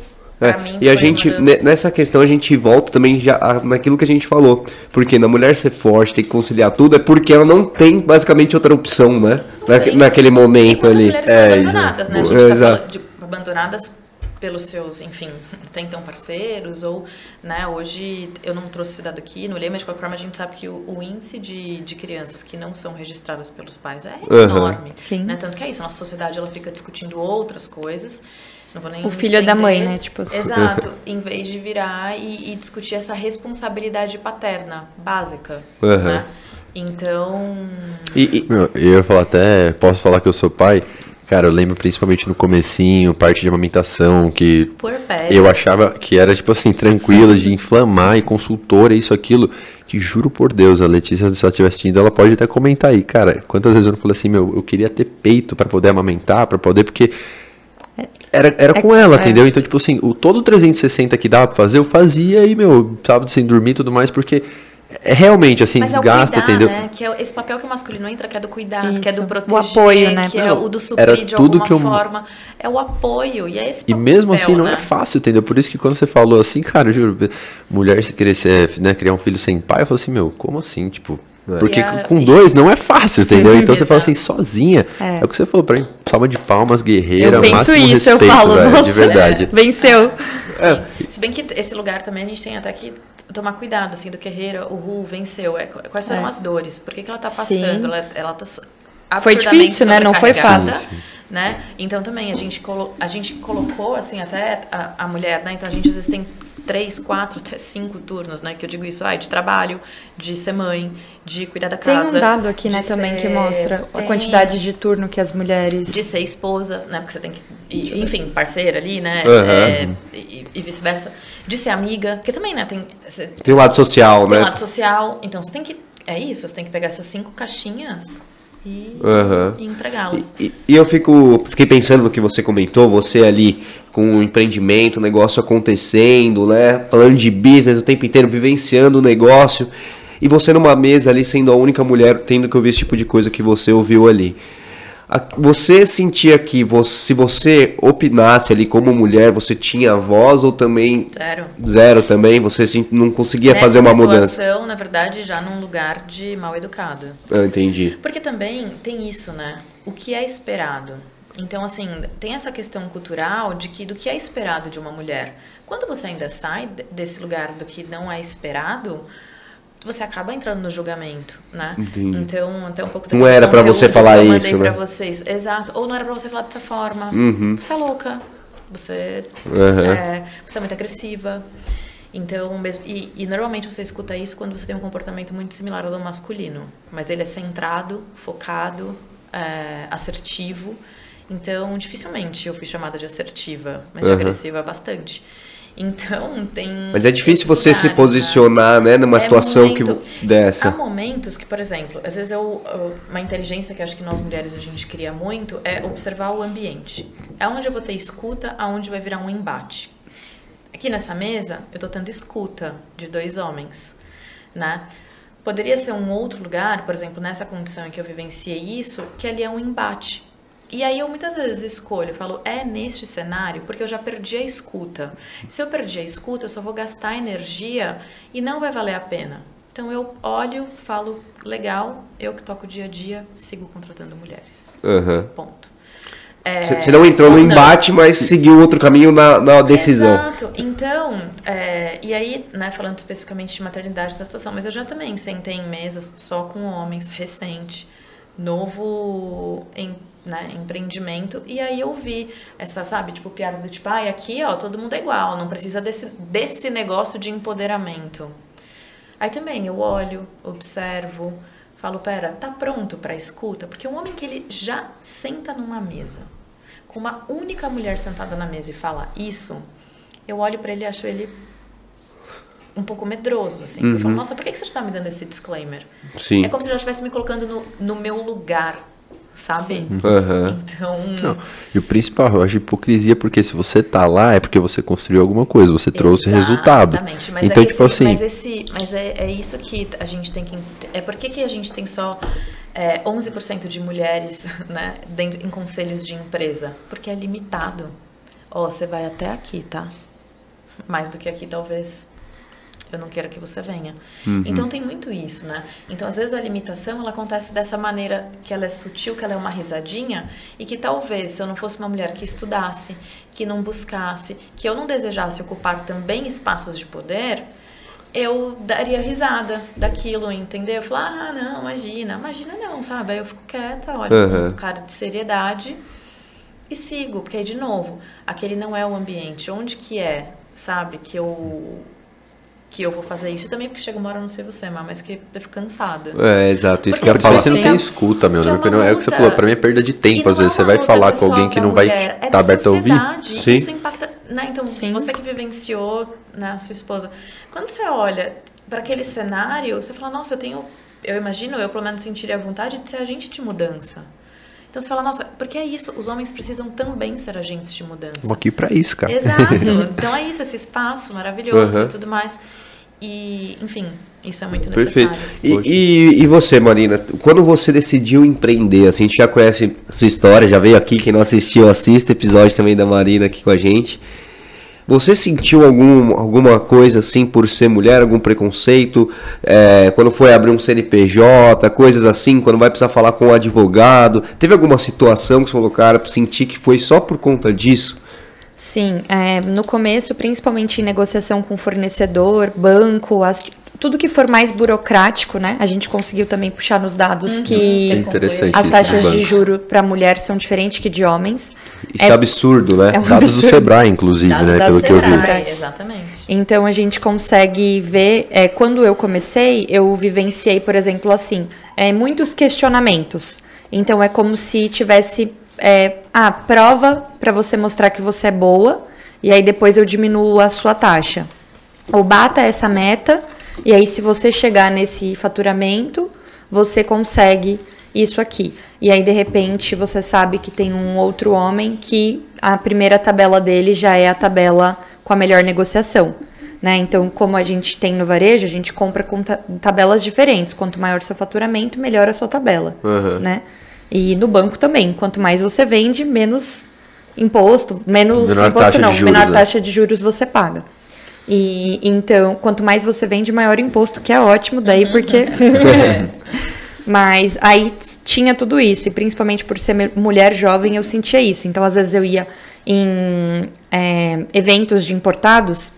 É, mim, e a gente, das- nessa questão, a gente volta também já a- naquilo que a gente falou. Porque na mulher ser forte, ter que conciliar tudo, é porque ela não tem basicamente outra opção, né? Na- tem. naquele momento ali. mulheres É, são abandonadas, né? A gente É, tá exato. falando de abandonadas pelos seus, enfim, (laughs) tentam parceiros ou, né, hoje eu não trouxe esse dado aqui no lema, mas de qualquer forma a gente sabe que o, o índice de, de crianças que não são registradas pelos pais é Aham. enorme, Sim. né? Tanto que é isso, a nossa sociedade ela fica discutindo outras coisas, não O filho é da mãe, né? Tipo assim. Exato, em vez de virar e, e discutir essa responsabilidade paterna básica, Aham. né? Então, E, e- Meu, eu ia falar até, posso falar que eu sou pai? Cara, eu lembro principalmente no comecinho, parte de amamentação, que por pé. eu achava que era, tipo assim, tranquilo de inflamar e consultora, isso, aquilo. Que juro por Deus, a Letícia, se ela estiver assistindo, ela pode até comentar aí, cara. Quantas vezes eu não falei assim, meu, eu queria ter peito pra poder amamentar, pra poder, porque. Era, era com ela, é. entendeu? Então, tipo assim, o todo 360 que dava pra fazer, eu fazia e, meu, sábado sem dormir e tudo mais, porque é realmente, assim, Mas é desgasta, cuidar, entendeu? né? Que é esse papel que o masculino entra, que é do cuidado, que é do Isso. O proteger, apoio, né? que é o do suprir era de tudo alguma que eu- forma. É o apoio, e é esse E papel, mesmo assim não né? é fácil, entendeu? Por isso que quando você falou assim, cara, eu juro, mulher se querer ser, né, criar um filho sem pai, eu falo assim, meu, como assim? Tipo, porque E a- com dois não é fácil, entendeu? Então você fala (laughs) assim, sozinha. É. É. o que você falou pra mim, salva de palmas, guerreira, Eu penso máximo isso, eu respeito, falo, velho, nossa, de verdade. (laughs) Venceu. É. Se bem que esse lugar também a gente tem até que tomar cuidado, assim, do guerreira, o Ru venceu. É, quais foram É. as dores? Por que, que ela tá Sim. passando? Ela, ela tá Foi difícil, né? Não foi fácil. Sim, sim. Né? Então também a gente, colo a gente colocou, assim, até a, a mulher, né? Então a gente às vezes tem três, quatro, até cinco turnos, né? Que eu digo isso, ai, de trabalho, de ser mãe, de cuidar da Tem casa. um dado aqui, né, também, que mostra a Tem. quantidade de turno que as mulheres. de ser esposa, né? Porque você tem que. e, enfim, parceira ali, né? Aham. É, e, e vice-versa. De ser amiga, porque também, né? Tem, você tem o lado social, tem né? um lado social. Então você tem que. É isso, você tem que pegar essas cinco caixinhas e, Aham. e entregá-las. E, e eu fico, fiquei pensando no que você comentou, você ali com o empreendimento, o negócio acontecendo, né? Falando de business o tempo inteiro, vivenciando o negócio. E você numa mesa ali, sendo a única mulher, tendo que ouvir esse tipo de coisa que você ouviu ali. Você sentia que você- se você opinasse ali como mulher, você tinha voz ou também Zero. zero também? Você não conseguia Nessa fazer uma mudança? situação, na verdade, já num lugar de mal educado. Ah, entendi. Porque também tem isso, né? O que é esperado. Então, assim, tem essa questão cultural de que do que é esperado de uma mulher. Quando você ainda sai de- desse lugar do que não é esperado, você acaba entrando no julgamento, né? Entendi. Então, até um pouco Não daquele era pra você falar eu isso, pra né? vocês. Exato. Ou não era pra você falar dessa forma. Uhum. Você é louca. Você Aham. é, você é muito agressiva. Então, mesmo, e, e normalmente você escuta isso quando você tem um comportamento muito similar ao do masculino. Mas ele é centrado, focado, é, assertivo. Então, dificilmente eu fui chamada de assertiva, mas de Aham. agressiva bastante. Então, tem. Mas é difícil você se posicionar, né, numa É situação que dessa. Há momentos que, por exemplo, às vezes eu, eu- uma inteligência que acho que nós mulheres a gente cria muito é observar o ambiente. É onde eu vou ter escuta, aonde vai virar um embate. Aqui nessa mesa, eu tô tendo escuta de dois homens, né? Poderia ser um outro lugar, por exemplo, nessa condição em que eu vivenciei isso, que ali é um embate. E aí eu muitas vezes escolho, falo, é neste cenário, porque eu já perdi a escuta. Se eu perdi a escuta, eu só vou gastar energia e não vai valer a pena. Então eu olho, falo, legal, eu que toco dia a dia, sigo contratando mulheres. Aham. Ponto. Você você não entrou no ou não. embate, mas seguiu outro caminho na, na decisão. Exato. Então, é, e aí, né, falando especificamente de maternidade essa situação, mas eu já também sentei em mesas só com homens, recente, novo em, né, empreendimento, e aí eu vi essa, sabe, tipo, piada do tipo, ai, aqui, ó, todo mundo é igual, não precisa desse, desse negócio de empoderamento. Aí também eu olho, observo, falo, pera, tá pronto pra escuta? Porque um homem que ele já senta numa mesa, com uma única mulher sentada na mesa e fala isso, eu olho pra ele e acho ele um pouco medroso, assim. Eu falo, nossa, por que você está me dando esse disclaimer? Sim. É como se ele estivesse me colocando no, no meu lugar, sabe? Aham. Então, Não. E o principal, eu acho hipocrisia, porque se você tá lá, é porque você construiu alguma coisa, você trouxe resultado. Exatamente, mas Então, é tipo esse, assim, mas, esse, mas é, é isso que a gente tem que. É por que que a gente tem só é, 11% de mulheres (laughs) né, dentro, em conselhos de empresa? Porque é limitado. Ó, você vai até aqui, tá? Mais do que aqui, talvez. Eu não quero que você venha. Então tem muito isso, né? Então às vezes a limitação ela acontece dessa maneira que ela é sutil, que ela é uma risadinha e que talvez se eu não fosse uma mulher que estudasse, que não buscasse, que eu não desejasse ocupar também espaços de poder, eu daria risada daquilo, entendeu? Eu falar, ah, não, imagina, imagina não, sabe? Aí eu fico quieta, olho Aham. com cara de seriedade e sigo, porque aí de novo, aquele não é o ambiente. Onde que é, sabe, que eu que eu vou fazer isso? Também porque chega uma hora, não sei você, mas que eu fico cansada. É, exato. Isso Porque que eu ia falar. você não tem escuta, meu. Na é é o que você falou. Pra mim é perda de tempo. Às vezes é você uma vai falar com alguém que não vai estar é da aberto a ouvir. Sim. Isso impacta, né? Então, Sim. você que vivenciou, né, a sua esposa, quando você olha para aquele cenário, você fala, nossa, eu tenho, eu imagino, eu pelo menos sentiria a vontade de ser agente de mudança. Então você fala, nossa, porque é isso, os homens precisam também ser agentes de mudança. Estamos aqui pra isso, cara. Exato. (laughs) Então é isso, esse espaço maravilhoso Uhum. e tudo mais. E, enfim, isso é muito necessário. Perfeito. E, e, e você, Marina, quando você decidiu empreender, assim, a gente já conhece a sua história, já veio aqui, quem não assistiu, assista o episódio também da Marina aqui com a gente. Você sentiu algum, alguma coisa assim por ser mulher, algum preconceito? é, quando foi abrir um CNPJ, coisas assim, quando vai precisar falar com um advogado? Teve alguma situação que você falou, cara, senti que foi só por conta disso? Sim, é, no começo, principalmente em negociação com fornecedor, banco, tudo que for mais burocrático, né? A gente conseguiu também puxar nos dados É que interessante as taxas de juro para mulher são diferentes que de homens. Isso é, absurdo, né? é um Dados do. Sebrae, inclusive, Dados né? Pelo que eu vi. Sebrae, Exatamente. Então a gente consegue ver, é, quando eu comecei, eu vivenciei, por exemplo, assim, é, muitos questionamentos. Então é como se tivesse é, a prova para você mostrar que você é boa, e aí depois eu diminuo a sua taxa. Ou bata essa meta, e aí se você chegar nesse faturamento, você consegue isso aqui. E aí, de repente, você sabe que tem um outro homem que a primeira tabela dele já é a tabela com a melhor negociação. Né? Então, como a gente tem no varejo, a gente compra com ta tabelas diferentes. Quanto maior o seu faturamento, melhor a sua tabela. Uhum. Né? E no banco também. Quanto mais você vende, menos imposto, menos Menor imposto não, juros, menor né? taxa de juros você paga. E então, quanto mais você vende, maior imposto, que é ótimo daí, porque. (laughs) (laughs) Mas aí tinha tudo isso, e principalmente por ser me- mulher jovem, eu sentia isso. Então, às vezes eu ia em é, eventos de importados,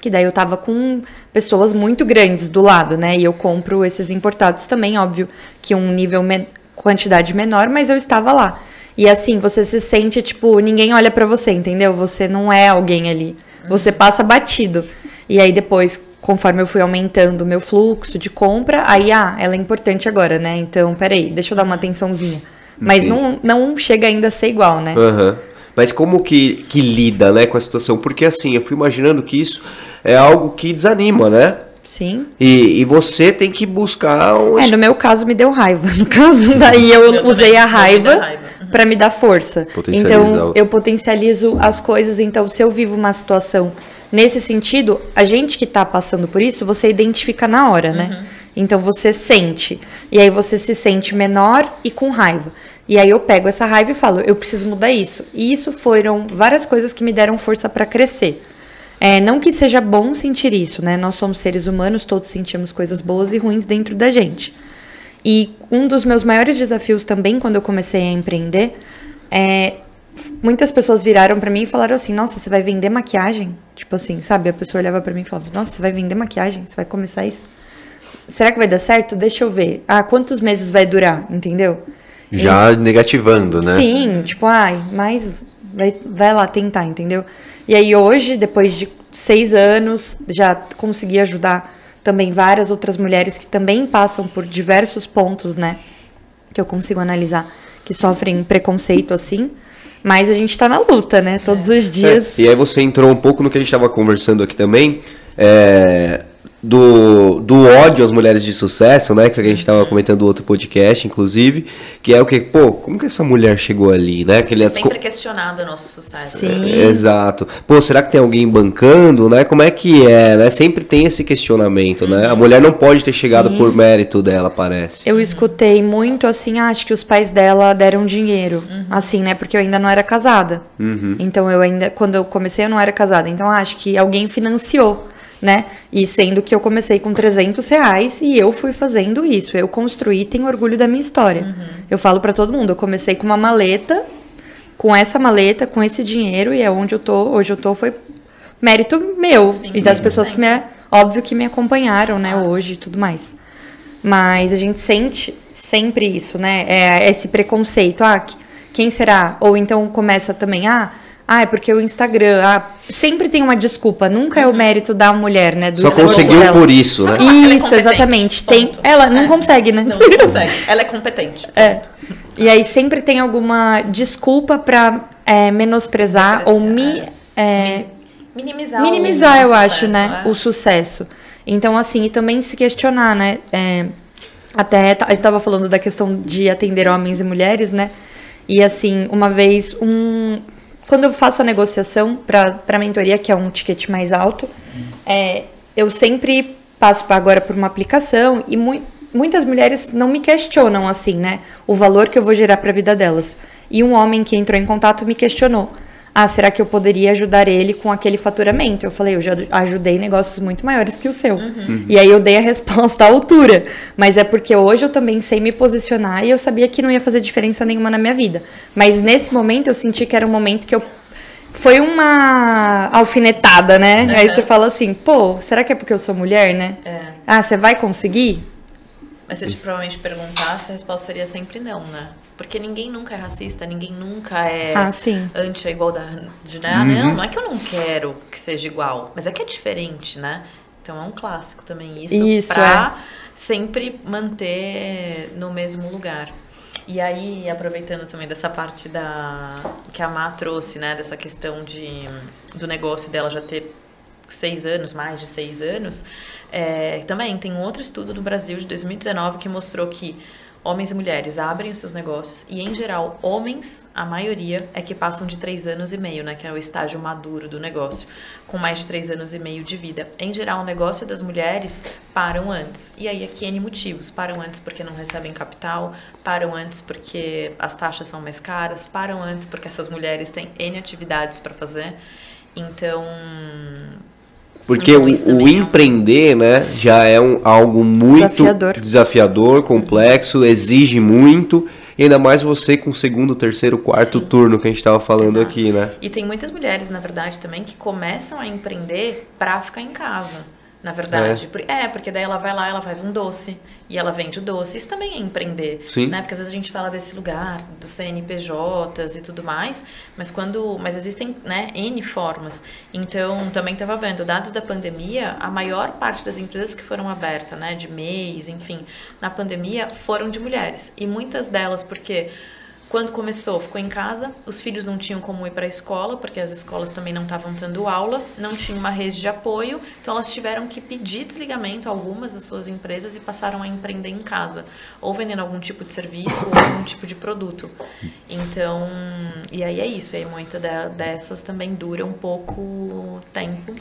que daí eu tava com pessoas muito grandes do lado, né? E eu compro esses importados também, óbvio, que um nível, men- quantidade menor, mas eu estava lá. E assim, você se sente, tipo, ninguém olha pra você, entendeu? Você não é alguém ali. Você passa batido. E aí depois, conforme eu fui aumentando o meu fluxo de compra, aí, ah, ela é importante agora, né? Então, peraí, deixa eu dar uma atençãozinha. Mas não, não chega ainda a ser igual, né? Aham. Mas como que, que lida, né, com a situação? Porque assim, eu fui imaginando que isso é algo que desanima, né? Sim. E, e você tem que buscar um... É, no meu caso me deu raiva. (laughs) No caso, daí eu, Eu usei também, a raiva raiva. Pra me dar força. Então, eu potencializo as coisas. Então, se eu vivo uma situação nesse sentido, a gente que tá passando por isso, você identifica na hora, né? Então, você sente. E aí, você se sente menor e com raiva. E aí, eu pego essa raiva e falo, eu preciso mudar isso. E isso foram várias coisas que me deram força pra crescer. É, não que seja bom sentir isso, né? Nós somos seres humanos, todos sentimos coisas boas e ruins dentro da gente. E um dos meus maiores desafios também, quando eu comecei a empreender, é. Muitas pessoas viraram pra mim e falaram assim: Nossa, você vai vender maquiagem? Tipo assim, sabe? A pessoa olhava pra mim e falava: Nossa, você vai vender maquiagem? Você vai começar isso? Será que vai dar certo? Deixa eu ver. Ah, quantos meses vai durar? Entendeu? Já negativando, né? Sim, tipo, ai, mas vai, vai lá tentar, entendeu? E aí hoje, depois de seis anos, já consegui ajudar também várias outras mulheres que também passam por diversos pontos, né? Que eu consigo analisar, que sofrem preconceito assim. Mas a gente tá na luta, né? Todos os dias. É, e aí você entrou um pouco no que a gente estava conversando aqui também, é, do, do ódio às mulheres de sucesso, né? Que a gente estava comentando no outro podcast, inclusive, que é o que, pô, como que essa mulher chegou ali, né? Aquele Sempre questionado o nosso sucesso. Sim. É, Exato. Pô, será que tem alguém bancando, né? Como é que é, né? Sempre tem esse questionamento, né? A mulher não pode ter chegado Sim. por mérito dela, parece. Eu escutei muito assim, ah, acho que os pais dela deram dinheiro, assim, né? Porque eu ainda não era casada. Então eu ainda, quando eu comecei, eu não era casada. Então acho que alguém financiou, né? E sendo que eu comecei com 300 reais e eu fui fazendo isso. Eu construí, tenho orgulho da minha história. Eu falo pra todo mundo, eu comecei com uma maleta, com essa maleta, com esse dinheiro e é onde eu tô, hoje eu tô foi mérito meu Sim, e das sim, pessoas sim. que me, óbvio que me acompanharam, né, hoje e tudo mais. Mas a gente sente sempre isso, né? É esse preconceito. Ah, que- quem será? Ou então começa também, ah, ah, é porque o Instagram. Ah, sempre tem uma desculpa. Nunca é o mérito da mulher, né? Do Só conseguiu dela. por isso, né? É Isso, competente, exatamente. Tem, ela não É. consegue, né? Não, não consegue. Ela é competente. É. E aí sempre tem alguma desculpa pra é, menosprezar ou me. é, Minimizar, minimizar, o eu sucesso, acho, né? é. O sucesso. Então, assim, e também se questionar, né? É, até a gente tava falando da questão de atender homens e mulheres, né? E assim, uma vez, um. Quando eu faço a negociação para a mentoria, que é um ticket mais alto, é, eu sempre passo agora por uma aplicação e mui- muitas mulheres não me questionam assim, né? O valor que eu vou gerar para a vida delas. E um homem que entrou em contato me questionou. Ah, será que eu poderia ajudar ele com aquele faturamento? Eu falei, eu já ajudei negócios muito maiores que o seu. E aí eu dei a resposta à altura. Mas é porque hoje eu também sei me posicionar e eu sabia que não ia fazer diferença nenhuma na minha vida. Mas nesse momento eu senti que era um momento que eu. Foi uma alfinetada, né? Aí você fala assim, pô, será que é porque eu sou mulher, né? É. Ah, você vai conseguir? Mas se a gente provavelmente perguntasse, a resposta seria sempre não, né? Porque ninguém nunca é racista, ninguém nunca é Ah, sim. anti a igualdade. Né? Ah, não, não é que eu não quero que seja igual, mas é que é diferente, né? Então é um clássico também isso, Isso, pra sempre manter no mesmo lugar. E aí, aproveitando também dessa parte da que a Má trouxe, né, dessa questão de do negócio dela já ter seis anos, mais de seis anos, é, também tem um outro estudo do Brasil de 2019 que mostrou que homens e mulheres abrem os seus negócios e, em geral, homens, a maioria, é que passam de três anos e meio, né? Que é o estágio maduro do negócio, com mais de três anos e meio de vida. Em geral, o negócio das mulheres param antes. E aí, aqui, N motivos. Param antes porque não recebem capital, param antes porque as taxas são mais caras, param antes porque essas mulheres têm N atividades para fazer. Então, porque o, o empreender, né, já é um, algo muito Desafiador. desafiador, complexo, exige muito. E ainda mais você com o segundo, terceiro, quarto turno que a gente estava falando Exato. aqui, né? E tem muitas mulheres, na verdade, também que começam a empreender pra ficar em casa. Na verdade. Por- É. porque daí ela vai lá, ela faz um doce e ela vende o doce. Isso também é empreender. Sim. Né? Porque às vezes a gente fala desse lugar, dos CNPJs e tudo mais, mas quando. Mas existem né, N formas. Então, também estava vendo, dados da pandemia, a maior parte das empresas que foram abertas, né, de mês, enfim, na pandemia, foram de mulheres. E muitas delas, porque quando começou, ficou em casa, os filhos não tinham como ir para a escola, porque as escolas também não estavam tendo aula, não tinha uma rede de apoio, então elas tiveram que pedir desligamento a algumas das suas empresas e passaram a empreender em casa, ou vendendo algum tipo de serviço ou algum tipo de produto. Então, e aí é isso, aí muita de- dessas também dura um pouco tempo.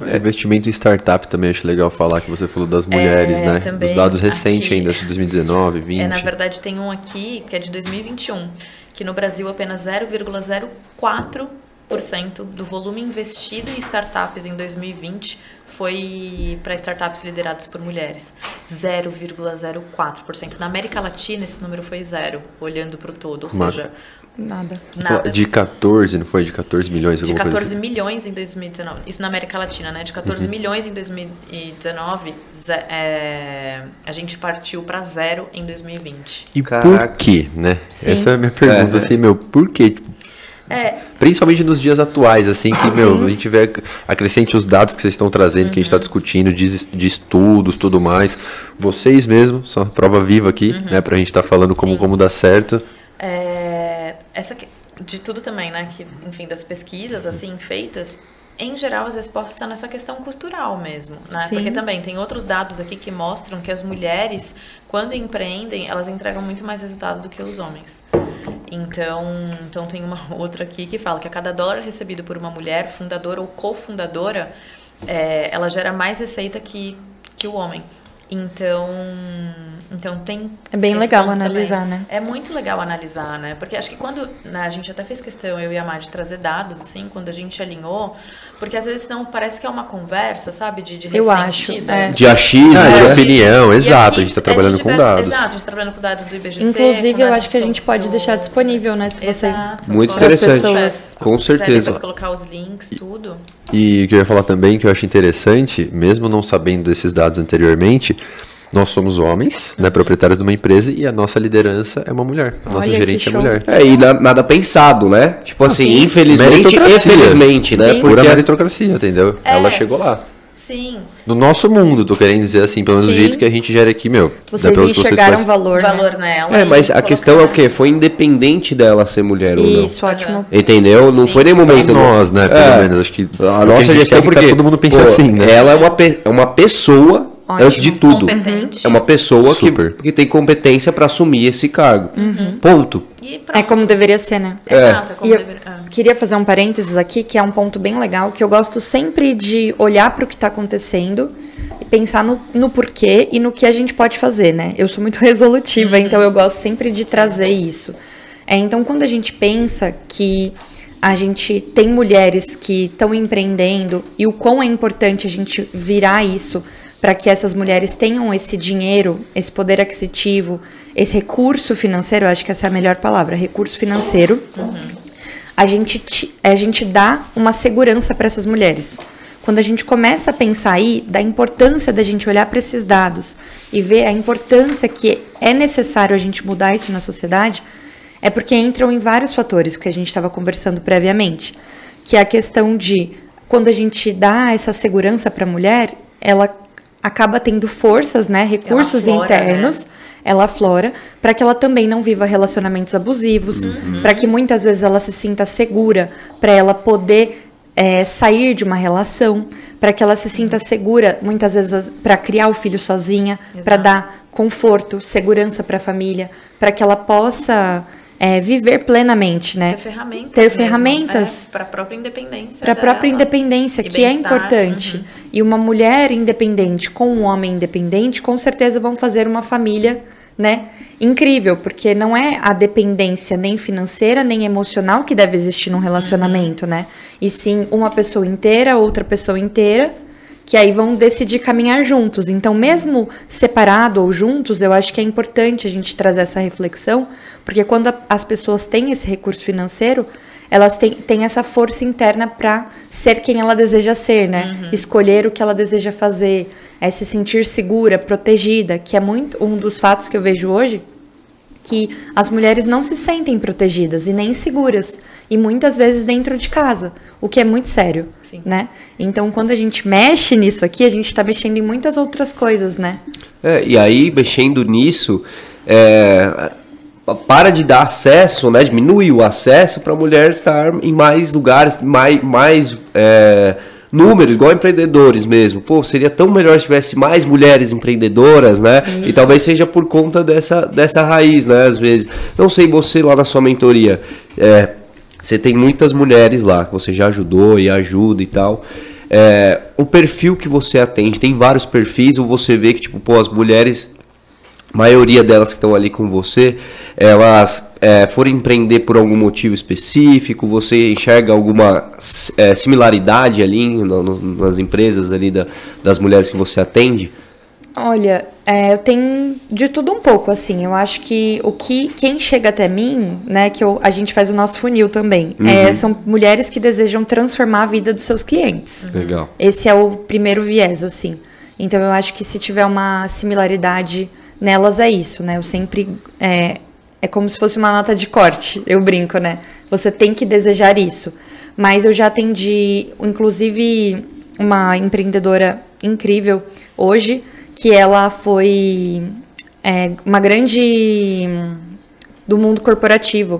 É, Investimento em startup também acho legal falar que você falou das mulheres, né? também, Os dados recentes ainda, de 2019, 20. É, na verdade, tem um aqui que é de 2021, que no Brasil apenas 0,04% do volume investido em startups em 2020 foi para startups lideradas por mulheres. 0,04%. Na América Latina, esse número foi zero, olhando para o todo, ou Uma- seja, Nada. nada. De 14, não foi? De 14 milhões, De alguma 14 coisa assim. milhões em 2019. Isso na América Latina, né? De 14 Uhum. milhões em 2019, ze- é, a gente partiu para zero em 2020. E Caraca. por quê, né? Sim. Essa é a minha pergunta, É. assim, meu, por quê? Tipo, É, Principalmente nos dias atuais, assim, que, (laughs) meu, a gente vê, acrescente os dados que vocês estão trazendo, que a gente está discutindo, de, de estudos, tudo mais. Vocês mesmos, a prova viva aqui, né, pra gente estar falando como, Sim. como dá certo. É, essa que- de tudo também, né? Que, enfim, das pesquisas assim feitas, em geral as respostas estão nessa questão cultural mesmo, né? Sim. Porque também tem outros dados aqui que mostram que as mulheres, quando empreendem, elas entregam muito mais resultado do que os homens. Então, então tem uma (laughs) outra aqui que fala que a cada dólar recebido por uma mulher, fundadora ou cofundadora, é, ela gera mais receita que, que o homem. Então, então tem. É bem legal analisar, também. né? É muito legal analisar, né? Porque acho que quando né, a gente até fez questão, eu e a Mari, de trazer dados, assim, quando a gente alinhou, porque às vezes não parece que é uma conversa, sabe? De, de Eu acho, é. De achismo, Ah, de opinião, exato, aqui a gente tá é trabalhando com diversos- dados. Exato, a gente tá trabalhando com dados do IBGC. Inclusive, com eu acho que a gente pode sobre deixar disponível, né? Se você. Exato. Muito pode. interessante. pessoas. Com certeza. depois colocar os links, tudo. E o que eu ia falar também, que eu acho interessante, mesmo não sabendo desses dados anteriormente, nós somos homens, né, proprietários de uma empresa, e a nossa liderança é uma mulher. A nossa Olha, gerente é mulher. É, e na- nada pensado, né? Tipo assim, sim. infelizmente e Meritocracia. felizmente, né? Sim. Pura Porque meritocracia, entendeu? É. Ela chegou lá. Sim. No nosso mundo, tô querendo dizer assim, pelo menos do Sim. jeito que a gente gera aqui, meu. Vocês enxergaram fazem. valor. né? valor nela. É, e mas a colocar- questão é o quê? Foi independente dela ser mulher ou não. Isso, ótimo. Entendeu? Não Sim. foi nem momento. Nós, né, pelo É. menos, acho que A nossa gestão, é que porque todo mundo pense pô, assim, né? Ela é uma, pe- é uma pessoa, Ótimo. antes de tudo. Competente. É uma pessoa que, Super. que tem competência para assumir esse cargo. Ponto. E pronto. É como deveria ser, né? Exato, é como E eu deveria- ah. Queria fazer um parênteses aqui, que é um ponto bem legal, que eu gosto sempre de olhar para o que está acontecendo e pensar no, no porquê e no que a gente pode fazer, né? Eu sou muito (laughs) resolutiva, então eu gosto sempre de trazer isso. É, então, quando a gente pensa que a gente tem mulheres que estão empreendendo e o quão é importante a gente virar isso para que essas mulheres tenham esse dinheiro, esse poder aquisitivo, esse recurso financeiro, acho que essa é a melhor palavra, recurso financeiro, a gente, ti- a gente dá uma segurança para essas mulheres. Quando a gente começa a pensar aí da importância da gente olhar para esses dados e ver a importância que é necessário a gente mudar isso na sociedade, é porque entram em vários fatores que a gente estava conversando previamente, que é a questão de quando a gente dá essa segurança para a mulher, ela acaba tendo forças, né, recursos aflora, internos, ela aflora, para que ela também não viva relacionamentos abusivos, para que muitas vezes ela se sinta segura, para ela poder é, sair de uma relação, para que ela se sinta segura, muitas vezes, para criar o filho sozinha, para dar conforto, segurança para a família, para que ela possa é, viver plenamente, né? Ter ferramentas. Ter ferramentas. É, para a própria independência. Para a própria independência, que é importante. Uhum. E uma mulher independente com um homem independente, com certeza vão fazer uma família, né? Incrível, porque não é a dependência nem financeira nem emocional que deve existir num relacionamento, né? E sim uma pessoa inteira, outra pessoa inteira, que aí vão decidir caminhar juntos. Então, mesmo separado ou juntos, eu acho que é importante a gente trazer essa reflexão, porque quando a- as pessoas têm esse recurso financeiro, elas têm, têm essa força interna para ser quem ela deseja ser, né? Escolher o que ela deseja fazer, é se sentir segura, protegida, que é muito um dos fatos que eu vejo hoje que as mulheres não se sentem protegidas e nem seguras e muitas vezes dentro de casa, o que é muito sério, Sim. né? Então, quando a gente mexe nisso aqui, a gente está mexendo em muitas outras coisas, né? É, e aí, mexendo nisso, é, para de dar acesso, né, diminui o acesso para a mulher estar em mais lugares, mais, mais é, números, igual empreendedores mesmo. Pô, seria tão melhor se tivesse mais mulheres empreendedoras, né? E talvez seja por conta dessa, dessa raiz, né, às vezes. Não sei, você lá na sua mentoria, é, você tem muitas mulheres lá que você já ajudou e ajuda e tal. É, o perfil que você atende, tem vários perfis, ou você vê que, tipo, pô, as mulheres maioria delas que estão ali com você, elas é, foram empreender por algum motivo específico, você enxerga alguma é, similaridade ali no- no- nas empresas ali da- das mulheres que você atende? Olha, é, eu tenho de tudo um pouco, assim. Eu acho que o que quem chega até mim, né, que eu- a gente faz o nosso funil também, é, são mulheres que desejam transformar a vida dos seus clientes. Legal. Esse é o primeiro viés, assim. Então eu acho que se tiver uma similaridade nelas é isso, né? Eu sempre é, é como se fosse uma nota de corte, eu brinco, né? Você tem que desejar isso. Mas eu já atendi, inclusive, uma empreendedora incrível hoje, que ela foi é, uma grande do mundo corporativo.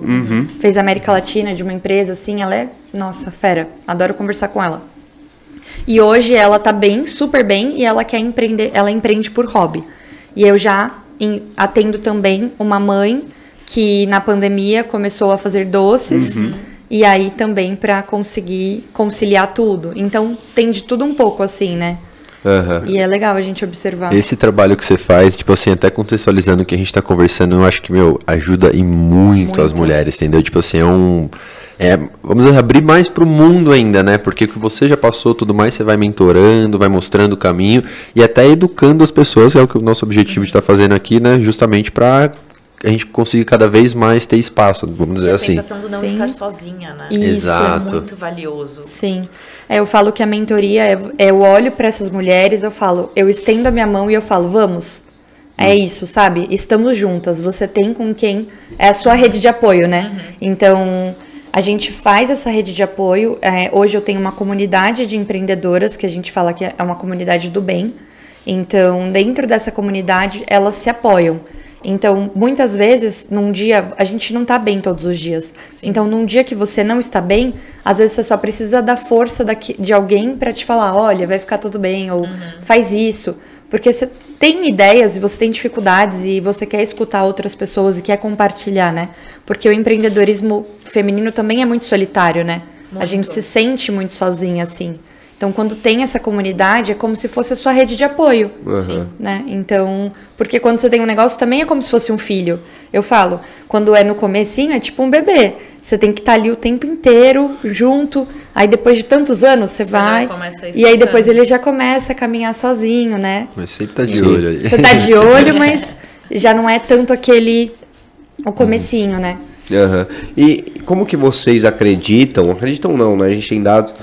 Fez América Latina de uma empresa, assim, ela é, nossa, fera. Adoro conversar com ela. E hoje ela tá bem, super bem, e ela quer empreender, ela empreende por hobby. E eu já em- atendo também uma mãe que na pandemia começou a fazer doces. E aí também para conseguir conciliar tudo. Então tem de tudo um pouco assim, né? Aham. E é legal a gente observar. Esse trabalho que você faz, tipo assim, até contextualizando o que a gente tá conversando, eu acho que, meu, ajuda e muito, as Muito. mulheres, entendeu? Tipo assim, é um. É, vamos dizer, abrir mais pro mundo ainda, né? Porque o que você já passou tudo mais, você vai mentorando, vai mostrando o caminho e até educando as pessoas, que é o que o nosso objetivo de estar fazendo aqui, né? Justamente pra a gente conseguir cada vez mais ter espaço, vamos E dizer a assim. sensação do não Sim. estar sozinha, né? Isso. Exato. é muito valioso. Sim. É, eu falo que a mentoria é, é eu olho para essas mulheres, eu falo, eu estendo a minha mão e eu falo, vamos. É isso, sabe? Estamos juntas. Você tem com quem é a sua rede de apoio, né? Então, a gente faz essa rede de apoio. É, hoje eu tenho uma comunidade de empreendedoras que a gente fala que é uma comunidade do bem. Então, dentro dessa comunidade, elas se apoiam. Então, muitas vezes, num dia, a gente não tá bem todos os dias. Então, num dia que você não está bem, às vezes você só precisa da força daqui, de alguém para te falar: olha, vai ficar tudo bem, ou faz isso. Porque você tem ideias e você tem dificuldades e você quer escutar outras pessoas e quer compartilhar, né? Porque o empreendedorismo feminino também é muito solitário, né? A gente Muito. se sente muito sozinha, assim. Então, quando tem essa comunidade, é como se fosse a sua rede de apoio Aham. né? Então, porque quando você tem um negócio também é como se fosse um filho. Eu falo, quando é no comecinho é tipo um bebê. Você tem que estar ali o tempo inteiro junto. Aí depois de tantos anos você vai e aí depois ele já começa a caminhar sozinho, né? Mas sempre tá de Sim. olho ali. Você tá de (laughs) olho, mas já não é tanto aquele o comecinho, né? Aham. E como que vocês acreditam? Acreditam não, né? A gente tem dados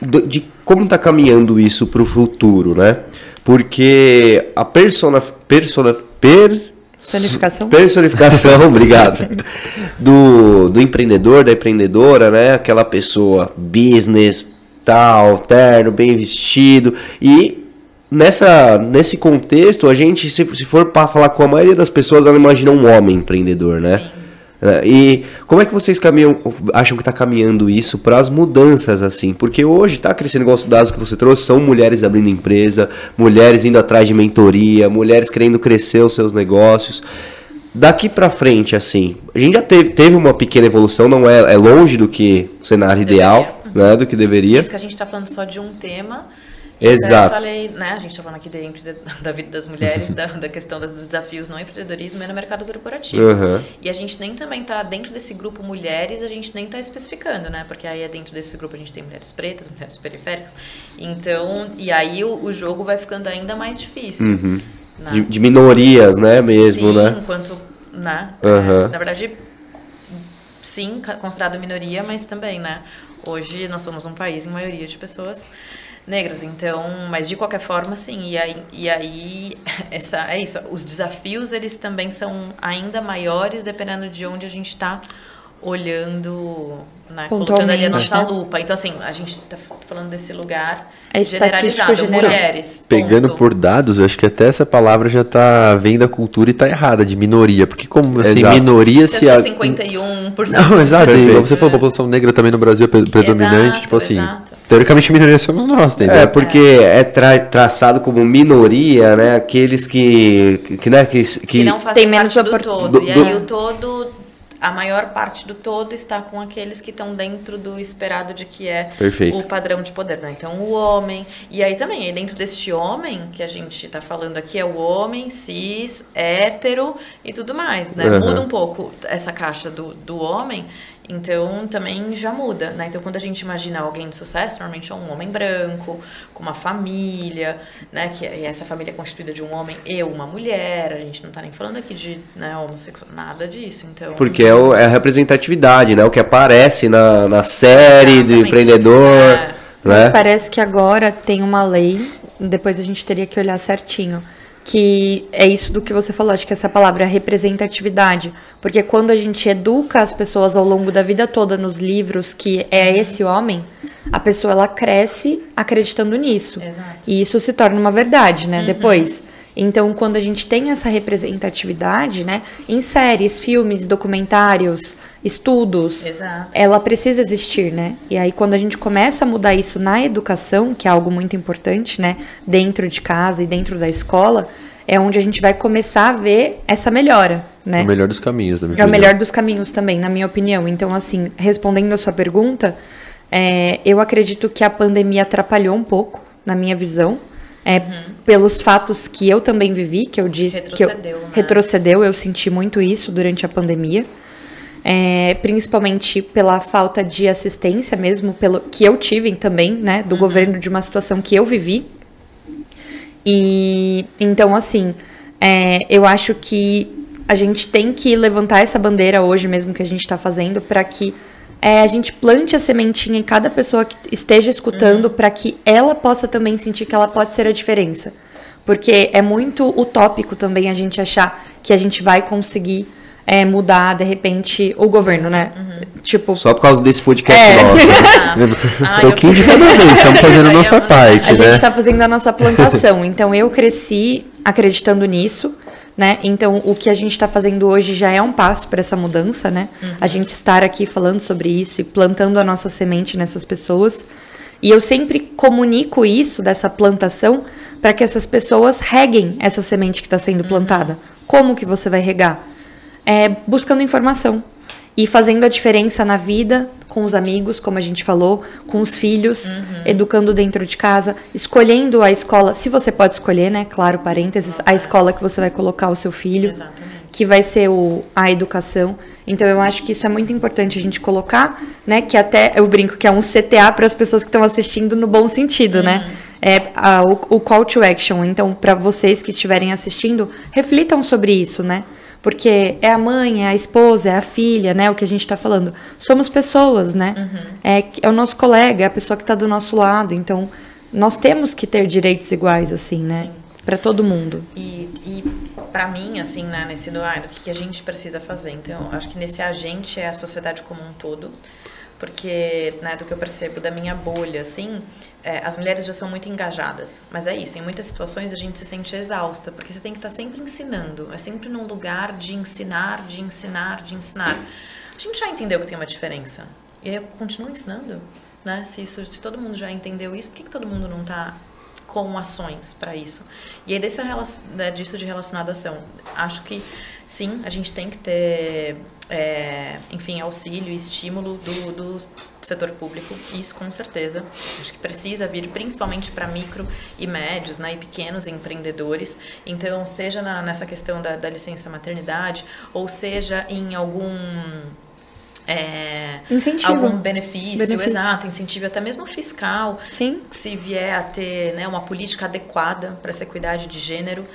do- de como tá caminhando isso para o futuro, né? Porque a persona, persona, per, Personificação? personificação, (laughs) obrigado, do, do empreendedor, da empreendedora, né? Aquela pessoa business, tal, terno, bem vestido e nessa nesse contexto a gente se, se for para falar com a maioria das pessoas ela imagina um homem empreendedor, né? É, e como é que vocês caminham, acham que está caminhando isso para as mudanças assim? Porque hoje está crescendo igual os dados que você trouxe, são mulheres abrindo empresa, mulheres indo atrás de mentoria, mulheres querendo crescer os seus negócios. Daqui para frente, assim, a gente já teve, teve uma pequena evolução, não é, é longe do que o cenário ideal, né, do que deveria. Isso que a gente está falando só de um tema Exato. Eu falei, né, a gente está falando aqui de, da vida das mulheres, (laughs) da, da, questão dos desafios no empreendedorismo e no mercado corporativo. Uhum. E a gente nem também está dentro desse grupo mulheres, a gente nem está especificando, né? Porque aí é dentro desse grupo a gente tem mulheres pretas, mulheres periféricas. Então, e aí o, o jogo vai ficando ainda mais difícil. Uhum. Né? De, de, minorias, né, mesmo, sim, né? enquanto, né? Uhum. na verdade, sim, considerado minoria, mas também, né? Hoje nós somos um país em maioria de pessoas negros. Então, mas de qualquer forma, sim. E aí, e aí (laughs) essa, é isso. Os desafios, eles também são ainda maiores dependendo de onde a gente está olhando, né, colocando ali a nossa né? lupa. Então, assim, a gente está falando desse lugar é generalizado, general. mulheres. Pegando ponto. por dados, eu acho que até essa palavra já está vendo a cultura e está errada, de minoria. Porque como, assim, exato. minoria se... A... 51%. Não, exato. Você falou, a população negra também no Brasil é predominante. Exato, tipo assim, exato. Teoricamente minoria somos nós, entendeu? É, porque é, é tra traçado como minoria, né, aqueles que... Que, né, que, que, que não fazem parte do todo. Do, do, e aí o todo a maior parte do todo está com aqueles que estão dentro do esperado de que é Perfeito. o padrão de poder, né? Então o homem e aí também dentro deste homem que a gente está falando aqui é o homem cis hétero e tudo mais, né? Uhum. Muda um pouco essa caixa do, do homem então também já muda, né? Então quando a gente imagina alguém de sucesso, normalmente é um homem branco, com uma família, né? Que é, essa família é constituída de um homem e uma mulher. A gente não está nem falando aqui de né, homossexual, nada disso. Então porque é, o, é, a representatividade, né? O que aparece na, na série de empreendedor. É. Né? Mas parece que agora tem uma lei. Depois a gente teria que olhar certinho que é isso do que você falou, acho que essa palavra é representatividade, porque quando a gente educa as pessoas ao longo da vida toda nos livros que é esse homem, a pessoa ela cresce acreditando nisso. Exato. E isso se torna uma verdade, né? Uhum. Depois. Então, quando a gente tem essa representatividade, né, em séries, filmes, documentários, estudos, Exato. ela precisa existir, né? E aí, quando a gente começa a mudar isso na educação, que é algo muito importante, né, dentro de casa e dentro da escola, é onde a gente vai começar a ver essa melhora, né? É o melhor dos caminhos, na minha É o melhor dos caminhos também, na minha opinião. Então, assim, respondendo a sua pergunta, é, eu acredito que a pandemia atrapalhou um pouco, na minha visão, é, uhum. pelos fatos que eu também vivi, que eu disse que eu, né? retrocedeu, eu senti muito isso durante a pandemia. É, principalmente pela falta de assistência mesmo, pelo que eu tive também, né, do uhum. governo de uma situação que eu vivi. E então assim, é, eu acho que a gente tem que levantar essa bandeira hoje mesmo que a gente está fazendo para que é, a gente plante a sementinha em cada pessoa que esteja escutando uhum. para que ela possa também sentir que ela pode ser a diferença. Porque é muito utópico também a gente achar que a gente vai conseguir é, mudar, de repente, o governo, né? Uhum. Tipo... Só por causa desse podcast é. nosso. Né? (laughs) Ah, pouquinho de cada vez, (laughs) estamos fazendo a nossa parte, A né? gente está fazendo a nossa plantação. Então, eu cresci acreditando nisso né? Então, o que a gente está fazendo hoje já é um passo para essa mudança, né? Uhum. A gente estar aqui falando sobre isso e plantando a nossa semente nessas pessoas. E eu sempre comunico isso, dessa plantação, para que essas pessoas reguem essa semente que está sendo uhum. plantada. Como que você vai regar? É, buscando informação e fazendo a diferença na vida com os amigos, como a gente falou, com os filhos, uhum. educando dentro de casa, escolhendo a escola, se você pode escolher, né? Claro, parênteses, a escola que você vai colocar o seu filho, Exatamente. que vai ser o, a educação. Então eu acho que isso é muito importante a gente colocar, né? Que até eu brinco que é um CTA para as pessoas que estão assistindo no bom sentido, né? uhum. né? É a, o, o call to action. Então, para vocês que estiverem assistindo, reflitam sobre isso, né? Porque é a mãe, é a esposa, é a filha, né? O que a gente está falando. Somos pessoas, né? Uhum. É, é o nosso colega, é a pessoa que está do nosso lado. Então, nós temos que ter direitos iguais, assim, né? Para todo mundo. E, e para mim, assim, né, nesse doar, o que a gente precisa fazer? Então, acho que nesse agente é a sociedade como um todo. Porque, né, do que eu percebo da minha bolha, assim, é, as mulheres já são muito engajadas. Mas é isso, em muitas situações a gente se sente exausta, porque você tem que estar sempre ensinando. É sempre num lugar de ensinar, de ensinar, de ensinar. A gente já entendeu que tem uma diferença. E aí eu continuo ensinando, né? Se, isso, se todo mundo já entendeu isso, por que, que todo mundo não está com ações para isso? E aí desse, né, disso de relacionado à ação, acho que sim, a gente tem que ter é, enfim, auxílio e estímulo do, do setor público, isso com certeza. Acho que precisa vir principalmente para micro e médios né, e pequenos empreendedores. Então, seja na, nessa questão da, da licença maternidade, ou seja em algum é, incentivo. algum benefício, benefício, exato, incentivo até mesmo fiscal, Sim. se vier a ter né, uma política adequada para essa equidade de gênero.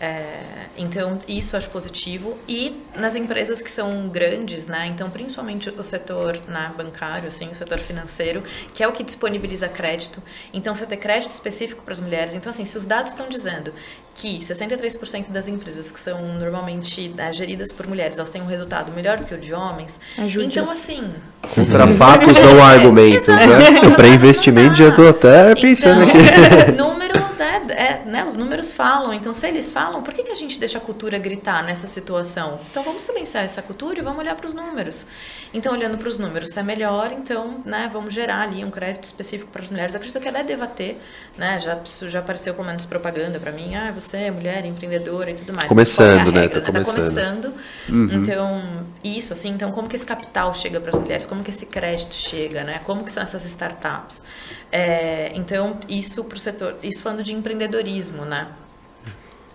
É, então, isso acho positivo. E nas empresas que são grandes, né? Então, principalmente o setor né, bancário, assim, o setor financeiro, que é o que disponibiliza crédito. Então, você ter crédito específico para as mulheres. Então, assim, se os dados estão dizendo que 63% das empresas que são normalmente né, geridas por mulheres, elas têm um resultado melhor do que o de homens. Ajude então, assim... Contra fatos não argumentos, né? Para investimento, já estou até pensando então, aqui. (laughs) Número, né, é, né, os números falam. Então, se eles falam, por que, que a gente deixa a cultura gritar nessa situação? Então, vamos silenciar essa cultura e vamos olhar para os números. Então, olhando para os números, se é melhor, então, né, vamos gerar ali um crédito específico para as mulheres. acredito que ela deva ter, né, já, já apareceu pelo menos propaganda para mim, ah, você é mulher, empreendedora e tudo mais. Começando, é né? Regra, Tá né? começando. Tá começando. Uhum. Então, isso, assim, então como que esse capital chega para as mulheres? Como que esse crédito chega, né? Como que são essas startups? É, então, isso para o setor, isso falando de empreendedorismo, né?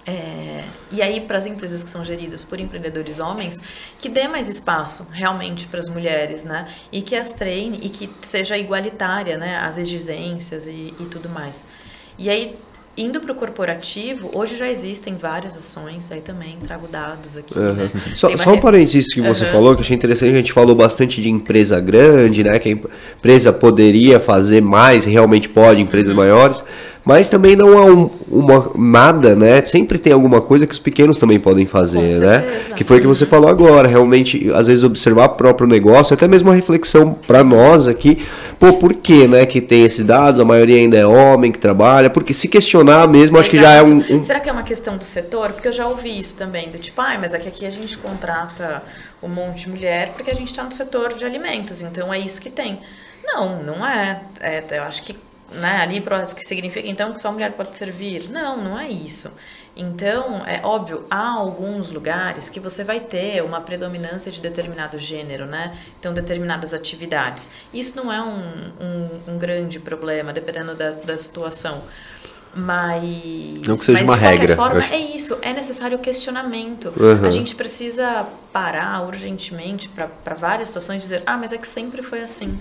É, e aí, para as empresas que são geridas por empreendedores homens, que dê mais espaço realmente para as mulheres, né? E que as treine e que seja igualitária, né? As exigências e, e tudo mais. E aí, indo para o corporativo, hoje já existem várias ações, aí também trago dados aqui. Uhum. Né? Só, só um parênteses que você uhum. falou, que eu achei interessante, a gente falou bastante de empresa grande, né? Que a empresa poderia fazer mais, realmente pode, empresas uhum. maiores. Mas também não há um, uma, nada, né? Sempre tem alguma coisa que os pequenos também podem fazer, né? Que foi o que você falou agora. Realmente, às vezes, observar o próprio negócio, até mesmo uma reflexão para nós aqui. Pô, por que, né? Que tem esses dados, a maioria ainda é homem que trabalha. Porque se questionar mesmo, acho que já é um, um, Será que é uma questão do setor? Porque eu já ouvi isso também, do tipo, ah, mas é que aqui a gente contrata um monte de mulher porque a gente está no setor de alimentos, então é isso que tem. Não, não é. é eu acho que né, ali que significa então que só mulher pode servir. Não, não é isso. Então, é óbvio, há alguns lugares que você vai ter uma predominância de determinado gênero, né? Então, determinadas atividades. Isso não é um, um, um grande problema, dependendo da, da situação. Mas. Não que seja mas, uma de regra. Forma, acho... É isso, é necessário questionamento. Uhum. A gente precisa parar urgentemente para várias situações e dizer: ah, mas é que sempre foi assim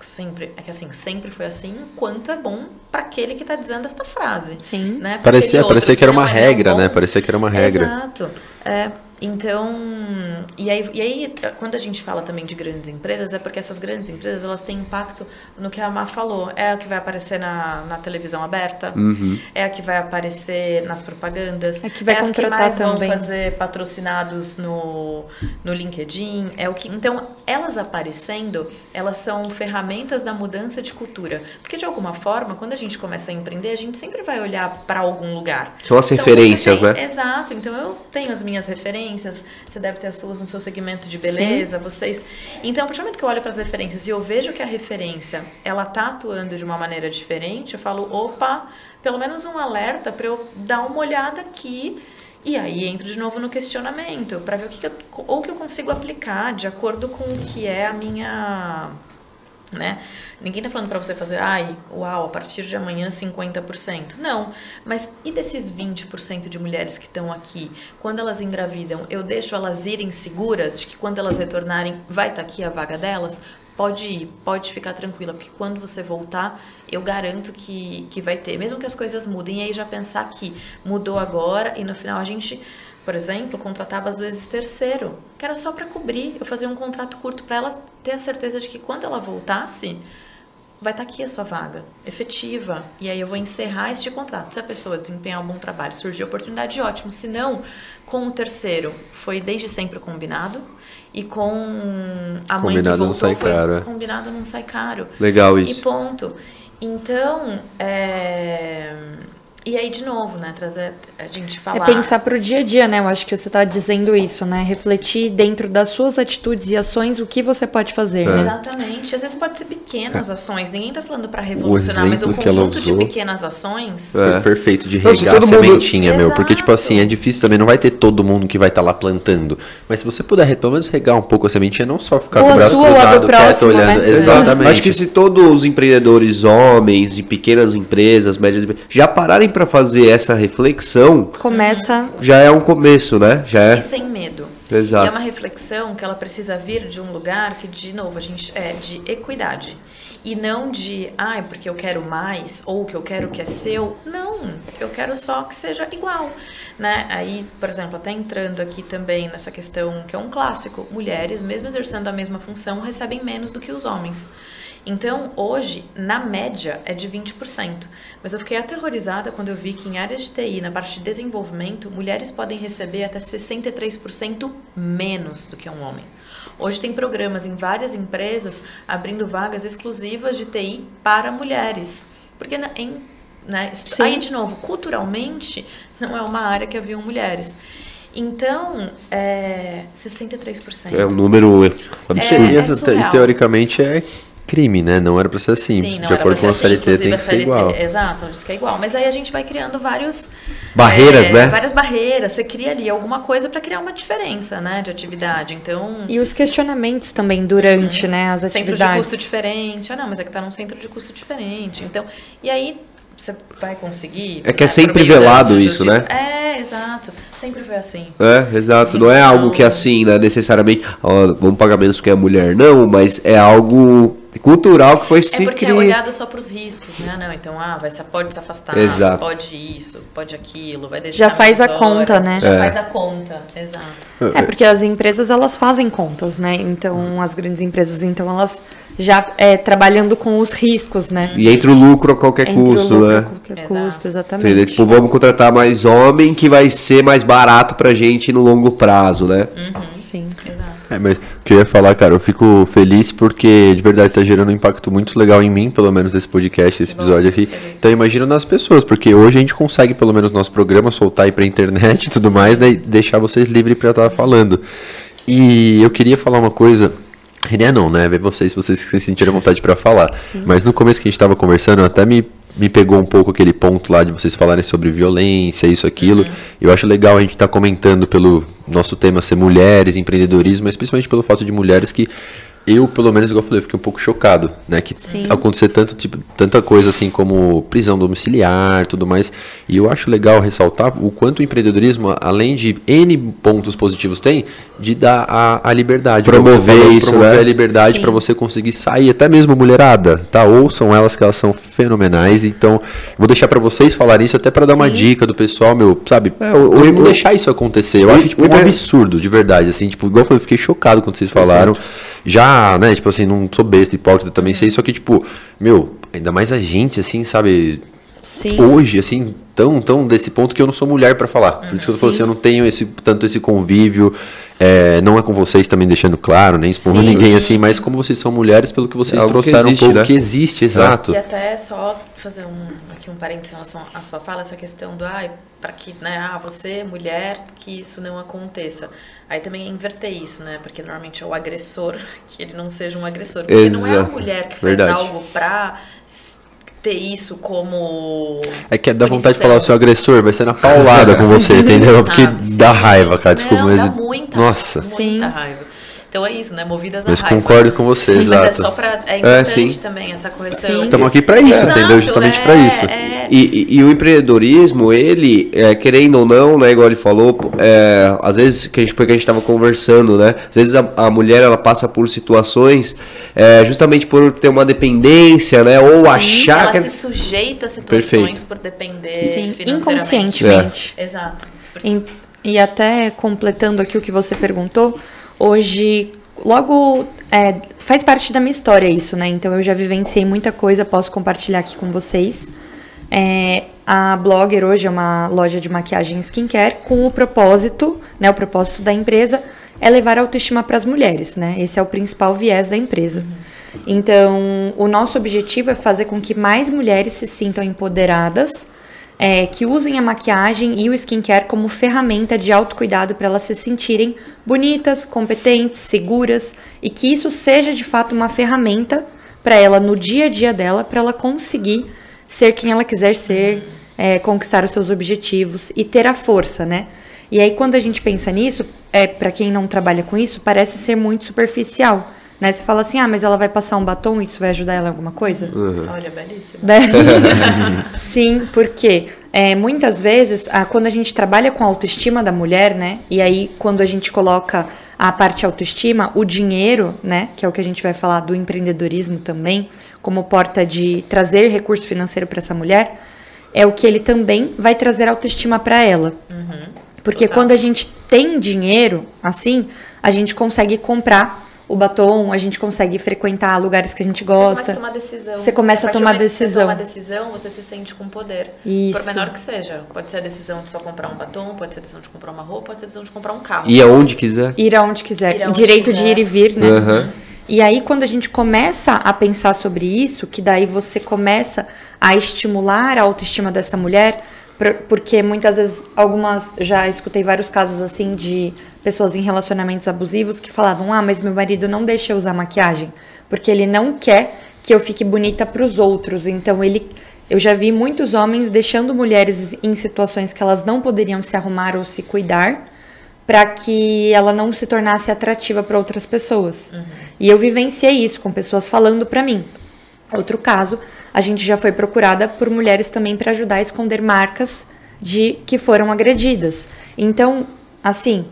sempre é que assim sempre foi assim enquanto é bom para aquele que está dizendo esta frase. Sim. Né? Parecia parecia que era uma regra é né? Parecia que era uma regra. Exato. É, então, e aí, e aí, quando a gente fala também de grandes empresas, é porque essas grandes empresas, elas têm impacto no que a Má falou. É a que vai aparecer na, na televisão aberta, uhum. é a que vai aparecer nas propagandas, é que vai é as que mais também. vão fazer patrocinados no, no LinkedIn. É o que, então, elas aparecendo, elas são ferramentas da mudança de cultura. Porque, de alguma forma, quando a gente começa a empreender, a gente sempre vai olhar para algum lugar. São as então, referências, tem, né? Exato. Então, eu tenho as minhas referências você deve ter as suas no seu segmento de beleza, Sim. vocês. Então, a partir do momento que eu olho para as referências e eu vejo que a referência ela tá atuando de uma maneira diferente, eu falo, opa, pelo menos um alerta para eu dar uma olhada aqui. E aí entro de novo no questionamento para ver o que, que eu, ou que eu consigo aplicar de acordo com o que é a minha né? Ninguém está falando para você fazer, ai, uau, a partir de amanhã 50%. Não, mas e desses 20% de mulheres que estão aqui, quando elas engravidam, eu deixo elas irem seguras de que quando elas retornarem vai estar tá aqui a vaga delas? Pode ir, pode ficar tranquila, porque quando você voltar, eu garanto que, que vai ter. Mesmo que as coisas mudem, e aí já pensar que mudou agora e no final a gente por exemplo, contratava às vezes terceiro, que era só para cobrir. Eu fazia um contrato curto para ela ter a certeza de que quando ela voltasse, vai estar aqui a sua vaga, efetiva. E aí eu vou encerrar este contrato. Se a pessoa desempenhar um bom trabalho, surgir oportunidade, ótimo. Se não, com o terceiro, foi desde sempre combinado. E com a mãe Combinado que não voltou, sai foi caro, é. combinado não sai caro. Legal E isso. ponto. Então, é... e aí de novo, né, trazer a gente É falar. pensar pro dia a dia, né? Eu acho que você tá dizendo isso, né? Refletir dentro das suas atitudes e ações o que você pode fazer, É. né? Exatamente. Às vezes pode ser pequenas ações. Ninguém tá falando para revolucionar, mas o que ela conjunto de pequenas ações. É. Foi perfeito de regar a todo mundo- sementinha, meu. Porque, tipo assim, é difícil também, não vai ter todo mundo que vai estar lá plantando. Mas se você puder, pelo menos regar um pouco a sementinha, não só ficar Ou com o braço cruzado, quieto, próximo, olhando. né? Exatamente. Acho que se todos os empreendedores homens de pequenas empresas, médias empresas, já pararem para fazer essa reflexão, Começa já é um começo, né? Já é. E sem medo. Exato. E é uma reflexão que ela precisa vir de um lugar que, de novo, a gente é de equidade. E não de, ai, porque eu quero mais, ou que eu quero que é seu. Não, eu quero só que seja igual. Né? Aí, por exemplo, até entrando aqui também nessa questão que é um clássico, mulheres, mesmo exercendo a mesma função, recebem menos do que os homens. Então, hoje, na média, é de 20%. Mas eu fiquei aterrorizada quando eu vi que em áreas de TI, na parte de desenvolvimento, mulheres podem receber até 63% menos do que um homem. Hoje tem programas em várias empresas abrindo vagas exclusivas de TI para mulheres. Porque na- em, né, aí, de novo, culturalmente, não é uma área que haviam mulheres. Então, é 63%. É um número absurdo. É, E, é te- surreal. teoricamente é crime, né? Não era pra ser assim. Sim, de acordo com a ser assim, CLT tem que ser CLT, igual. Exato, diz que é igual. Mas aí a gente vai criando vários... Barreiras, é, né? Várias barreiras. Você cria ali alguma coisa para criar uma diferença, né? De atividade. Então, E os questionamentos também durante, né, as centro de atividades. custo diferente. Ah, não, mas é que tá num centro de custo diferente. Então, e aí você vai conseguir... É que é sempre velado isso, né? É, exato. Sempre foi assim. É, exato. Não é algo que assim, né, necessariamente, ó, vamos pagar menos porque é mulher, não, mas é algo cultural que foi É se porque é criar. olhado só para os riscos, né? Não, então, ah, vai, se- pode se afastar, Exato. pode isso, pode aquilo, vai deixar Já faz a conta, né? Já É. faz a conta, exato. É, porque as empresas, elas fazem contas, né? Então, as grandes empresas, então, elas já é, trabalhando com os riscos, né? E entre o lucro a qualquer Entre o custo, lucro, né? qualquer Exato. custo, exatamente. Entendeu? Tipo, vamos contratar mais homem que vai ser mais barato pra gente no longo prazo, né? Sim. Exato. É, mas o que eu ia falar, cara, eu fico feliz porque de verdade tá gerando um impacto muito legal em mim, pelo menos nesse podcast, esse episódio aqui. Então imagina nas pessoas, porque hoje a gente consegue, pelo menos no nosso programa, soltar aí pra internet e tudo mais, né, e deixar vocês livres pra estar falando. E eu queria falar uma coisa. René não, né? Ver vocês, se vocês se sentirem à vontade pra falar. Mas no começo que a gente tava conversando, até me, me pegou um pouco aquele ponto lá de vocês falarem sobre violência, isso, aquilo. Eu acho legal a gente estar comentando pelo nosso tema ser mulheres, empreendedorismo, mas principalmente pelo fato de mulheres que eu, pelo menos, igual eu falei, fiquei um pouco chocado, né? Que acontecer tanto, tipo, tanta coisa assim como prisão domiciliar, tudo mais. E eu acho legal ressaltar o quanto o empreendedorismo, além de N pontos positivos tem, de dar a, a liberdade. Promover falou, isso, promover né? a liberdade Sim. para você conseguir sair, até mesmo mulherada, tá? Ouçam elas que elas são fenomenais. Então, vou deixar para vocês falarem isso até para dar uma Sim. dica do pessoal, meu, sabe? É, o- o- não o- deixar isso acontecer. Eu o- acho tipo um absurdo, de verdade, assim, tipo, igual eu falei, eu fiquei chocado quando vocês falaram. Já, né, tipo assim, não sou besta, hipócrita também sei, só que tipo, meu, ainda mais a gente assim, sabe, Sim. hoje, assim, tão, tão desse ponto que eu não sou mulher pra falar. Por isso que eu falo assim, eu não tenho esse, tanto esse convívio. é, não é com vocês também deixando claro, nem expondo ninguém assim, mas como vocês são mulheres, pelo que vocês É algo que trouxeram existe, um pouco né? que existe, exato. E até só fazer um, aqui um parênteses em relação à sua fala, essa questão do, ai, para que, né, ah, você, mulher, que isso não aconteça. Aí também inverter isso, né, porque normalmente é o agressor, (laughs) que ele não seja um agressor. Porque não é a Exato. mulher que faz Verdade. algo pra ter isso como... É que dá vontade de falar o seu agressor, vai ser na paulada com você, entendeu? (laughs) Porque Sabe? dá Sim. raiva, cara, desculpa, não, mas. dá muita, Nossa, muita Sim. raiva. Então é isso, né? Movidas a mas raiva. concordo com você, Sim, mas é exato. só pra. É importante sim. também essa correção. Sim. Estamos aqui pra isso, Exato, entendeu? Justamente é, pra isso. é. E, e- e o empreendedorismo, ele, é, querendo ou não, né, igual ele falou, é, às vezes, que a gente, foi que a gente estava conversando, né? Às vezes a, a mulher ela passa por situações é, justamente por ter uma dependência, né? Ou Sim, achar ela que. é se sujeita a situações Perfeito. por depender Sim, financeiramente. inconscientemente. Exato. E até completando aqui o que você perguntou, hoje logo é, faz parte da minha história isso, né? Então eu já vivenciei muita coisa, posso compartilhar aqui com vocês. É, a Blogger hoje é uma loja de maquiagem skincare com o propósito, né? O propósito da empresa é levar a autoestima para as mulheres, né? Esse é o principal viés da empresa. Então, o nosso objetivo é fazer com que mais mulheres se sintam empoderadas, é, que usem a maquiagem e o skincare como ferramenta de autocuidado para elas se sentirem bonitas, competentes, seguras e que isso seja de fato uma ferramenta para ela no dia a dia dela, para ela conseguir ser quem ela quiser ser, é, conquistar os seus objetivos e ter a força, né? E aí quando a gente pensa nisso, é para quem não trabalha com isso, parece ser muito superficial. Né? Você fala assim, ah, mas ela vai passar um batom, isso vai ajudar ela em alguma coisa? Uhum. Olha, belíssimo. (laughs) Sim, porque é, muitas vezes, ah, quando a gente trabalha com a autoestima da mulher, né? E aí, quando a gente coloca a parte autoestima, o dinheiro, né? Que é o que a gente vai falar do empreendedorismo também, como porta de trazer recurso financeiro para essa mulher, é o que ele também vai trazer autoestima para ela. Uhum. Porque Total. quando a gente tem dinheiro, assim, a gente consegue comprar o batom, a gente consegue frequentar lugares que a gente gosta. Você começa a tomar decisão. Você começa a, tomar decisão. Você toma decisão, você se sente com poder. Isso. Por menor que seja. Pode ser a decisão de só comprar um batom, pode ser a decisão de comprar uma roupa, pode ser a decisão de comprar um carro. Ir aonde quiser. Ir aonde quiser. Ir aonde Direito quiser. de ir e vir, né? Uhum. E aí, quando a gente começa a pensar sobre isso, que daí você começa a estimular a autoestima dessa mulher, porque muitas vezes algumas já escutei vários casos assim de pessoas em relacionamentos abusivos que falavam: "Ah, mas meu marido não deixa eu usar maquiagem, porque ele não quer que eu fique bonita para os outros". Então ele eu já vi muitos homens deixando mulheres em situações que elas não poderiam se arrumar ou se cuidar para que ela não se tornasse atrativa para outras pessoas. Uhum. E eu vivenciei isso com pessoas falando para mim. Outro caso, a gente já foi procurada por mulheres também para ajudar a esconder marcas de que foram agredidas. Então, assim,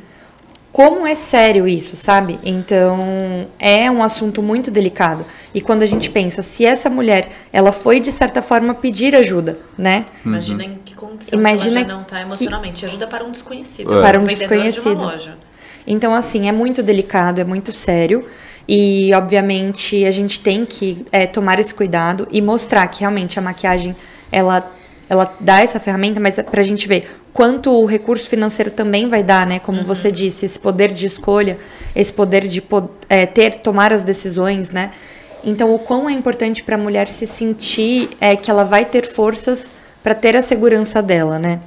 como é sério isso, sabe? Então, é um assunto muito delicado. E quando a gente pensa, se essa mulher, ela foi de certa forma pedir ajuda, né? Imagina em que condição Imagina ela já não está emocionalmente. Que... Ajuda para um desconhecido. É. Para um desconhecido. De então, assim, é muito delicado, é muito sério. E, obviamente, a gente tem que é, tomar esse cuidado e mostrar que realmente a maquiagem ela, ela dá essa ferramenta, mas é para a gente ver quanto o recurso financeiro também vai dar, né? Como uhum. você disse, esse poder de escolha, esse poder de é, ter, tomar as decisões, né? Então, o quão é importante para a mulher se sentir é, que ela vai ter forças para ter a segurança dela, né?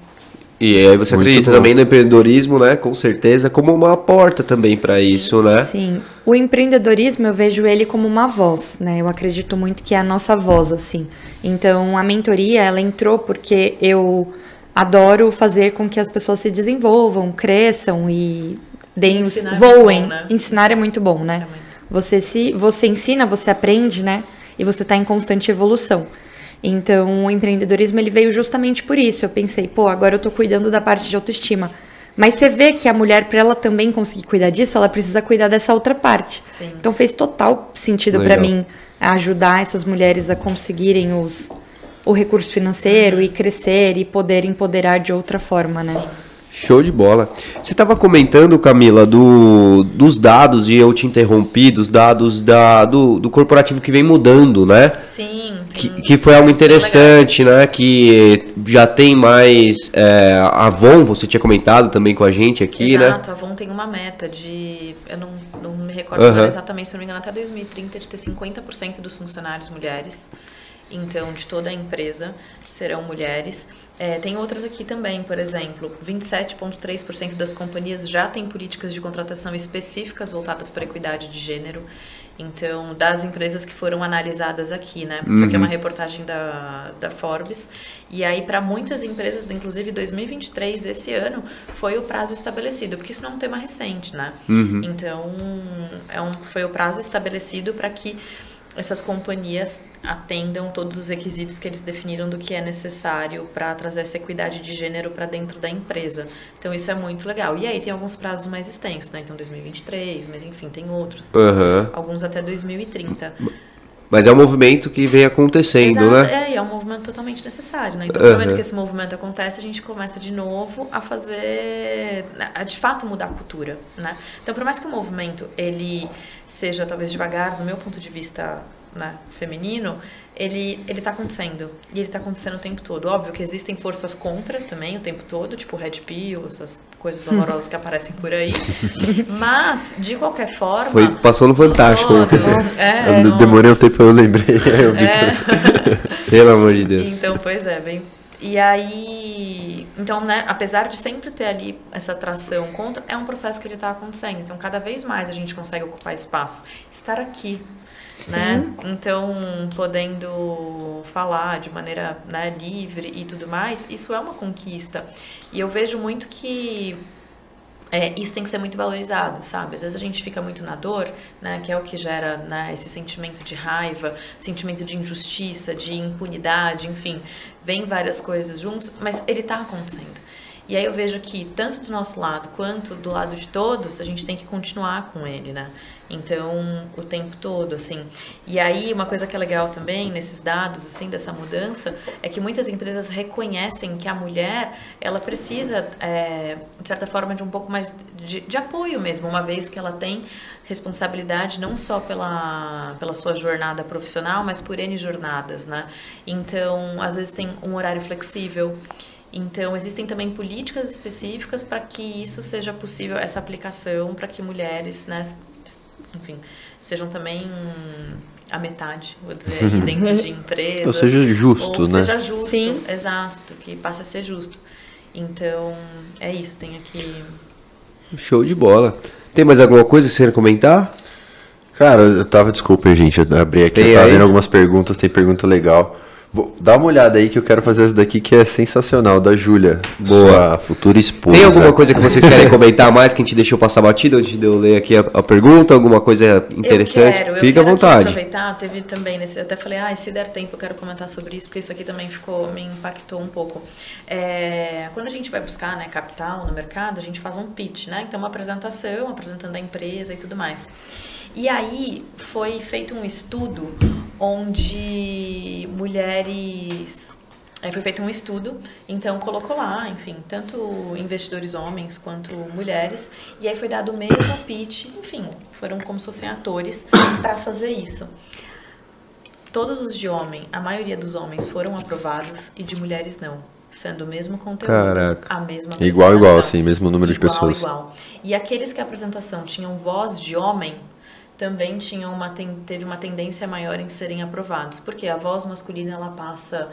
E aí você Muito acredita bom. também no empreendedorismo, né? Com certeza, como uma porta também para isso, né? Sim. O empreendedorismo eu vejo ele como uma voz, né? Eu acredito muito que é a nossa voz, assim. Então a mentoria ela entrou porque eu adoro fazer com que as pessoas se desenvolvam, cresçam e deem os, é voem. É bom, né? Ensinar é muito bom, né? É muito. Você se você ensina, você aprende, né? E você está em constante evolução. Então, o empreendedorismo ele veio justamente por isso. Eu pensei, pô, agora eu estou cuidando da parte de autoestima. Mas você vê que a mulher, para ela também conseguir cuidar disso, ela precisa cuidar dessa outra parte. Sim. Então, fez total sentido para mim ajudar essas mulheres a conseguirem os, o recurso financeiro uhum. e crescer e poder empoderar de outra forma, né? Sim. Show de bola. Você estava comentando, Camila, do, dos dados, e eu te interrompi, dos dados da, do, do corporativo que vem mudando, né? Sim. Que, que foi algo interessante, né? Que já tem mais. É, a Avon, você tinha comentado também com a gente aqui, Exato, né? Exato, a Avon tem uma meta de. Eu não, não me recordo uhum. exatamente, se não me engano, até 2030 de ter 50% dos funcionários mulheres. Então, de toda a empresa serão mulheres. É, tem outras aqui também, por exemplo, 27,3% das companhias já têm políticas de contratação específicas voltadas para a equidade de gênero. Então, das empresas que foram analisadas aqui, né? Uhum. Isso aqui é uma uhum. reportagem da, da Forbes. E aí, para muitas empresas, inclusive 2023, esse ano, foi o prazo estabelecido, porque isso não é um tema recente, né? Uhum. Então, é um, foi o prazo estabelecido para que essas companhias atendam todos os requisitos que eles definiram do que é necessário para trazer essa equidade de gênero para dentro da empresa. Então isso é muito legal. E aí tem alguns prazos mais extensos, né? Então 2023, mas enfim, tem outros. Uhum. Alguns até 2030. Mas é um movimento que vem acontecendo, Exato, né? É, é um movimento totalmente necessário, né? Então, Uhum. no momento que esse movimento acontece, a gente começa de novo a fazer, a de fato mudar a cultura, né? Então, por mais que o movimento ele seja talvez devagar, do meu ponto de vista, né, feminino, ele ele está acontecendo e ele está acontecendo o tempo todo. Óbvio que existem forças contra também o tempo todo, tipo Red Pill, essas coisas (laughs) horrorosas que aparecem por aí. Mas de qualquer forma, Foi, passou no Fantástico Todo. ontem. (laughs) É, Eu demorei um tempo, eu lembrei. (laughs) Eu vi É. Pelo amor de Deus. Então, pois é, bem. E aí, então, né, apesar de sempre ter ali essa atração contra, é um processo que ele está acontecendo. Então, cada vez mais a gente consegue ocupar espaço, estar aqui, né? Então, podendo falar de maneira né, livre e tudo mais, isso é uma conquista. E eu vejo muito que é, isso tem que ser muito valorizado, sabe? Às vezes a gente fica muito na dor, né? Que é o que gera né, esse sentimento de raiva, sentimento de injustiça, de impunidade, enfim, vem várias coisas juntos, mas ele está acontecendo. E aí eu vejo que tanto do nosso lado quanto do lado de todos, a gente tem que continuar com ele, né? Então, o tempo todo, assim. E aí, uma coisa que é legal também nesses dados, assim, dessa mudança, é que muitas empresas reconhecem que a mulher, ela precisa, é, de certa forma, de um pouco mais de, de apoio mesmo, uma vez que ela tem responsabilidade não só pela, pela sua jornada profissional, mas por N jornadas, né? Então, às vezes tem um horário flexível, então, existem também políticas específicas para que isso seja possível, essa aplicação, para que mulheres, né, enfim, sejam também a metade, vou dizer, (laughs) dentro de empresas. Ou seja justo, ou né? seja justo, Sim. exato, que passe a ser justo. Então, é isso, tem aqui... Show de bola. Tem mais alguma coisa que você quer comentar? Cara, eu tava, desculpa, gente, eu abri aqui, Tem eu tava aí? vendo algumas perguntas, tem pergunta legal. Vou, dá uma olhada aí que eu quero fazer essa daqui que é sensacional, da Júlia. Boa. Futura esposa. Tem alguma coisa que vocês querem comentar mais que a gente deixou passar batido antes de eu ler aqui a, a pergunta? Alguma coisa interessante? Eu quero, eu Fique quero à vontade. aproveitar, teve também nesse, eu até falei, ah, se der tempo eu quero comentar sobre isso, porque isso aqui também ficou, me impactou um pouco. É, quando a gente vai buscar né, capital no mercado, a gente faz um pitch, né? Então uma apresentação, apresentando a empresa e tudo mais. E aí foi feito um estudo onde mulheres Aí foi feito um estudo, então colocou lá, enfim, tanto investidores homens quanto mulheres, e aí foi dado o mesmo pitch, enfim, foram como se fossem atores para fazer isso. Todos os de homem, a maioria dos homens foram aprovados e de mulheres não, sendo o mesmo conteúdo, Caraca. a mesma Igual, igual, apresentação. sim, mesmo número de Igual, pessoas. Igual. E aqueles que a apresentação tinham voz de homem também tinham uma teve uma tendência maior em serem aprovados, porque a voz masculina ela passa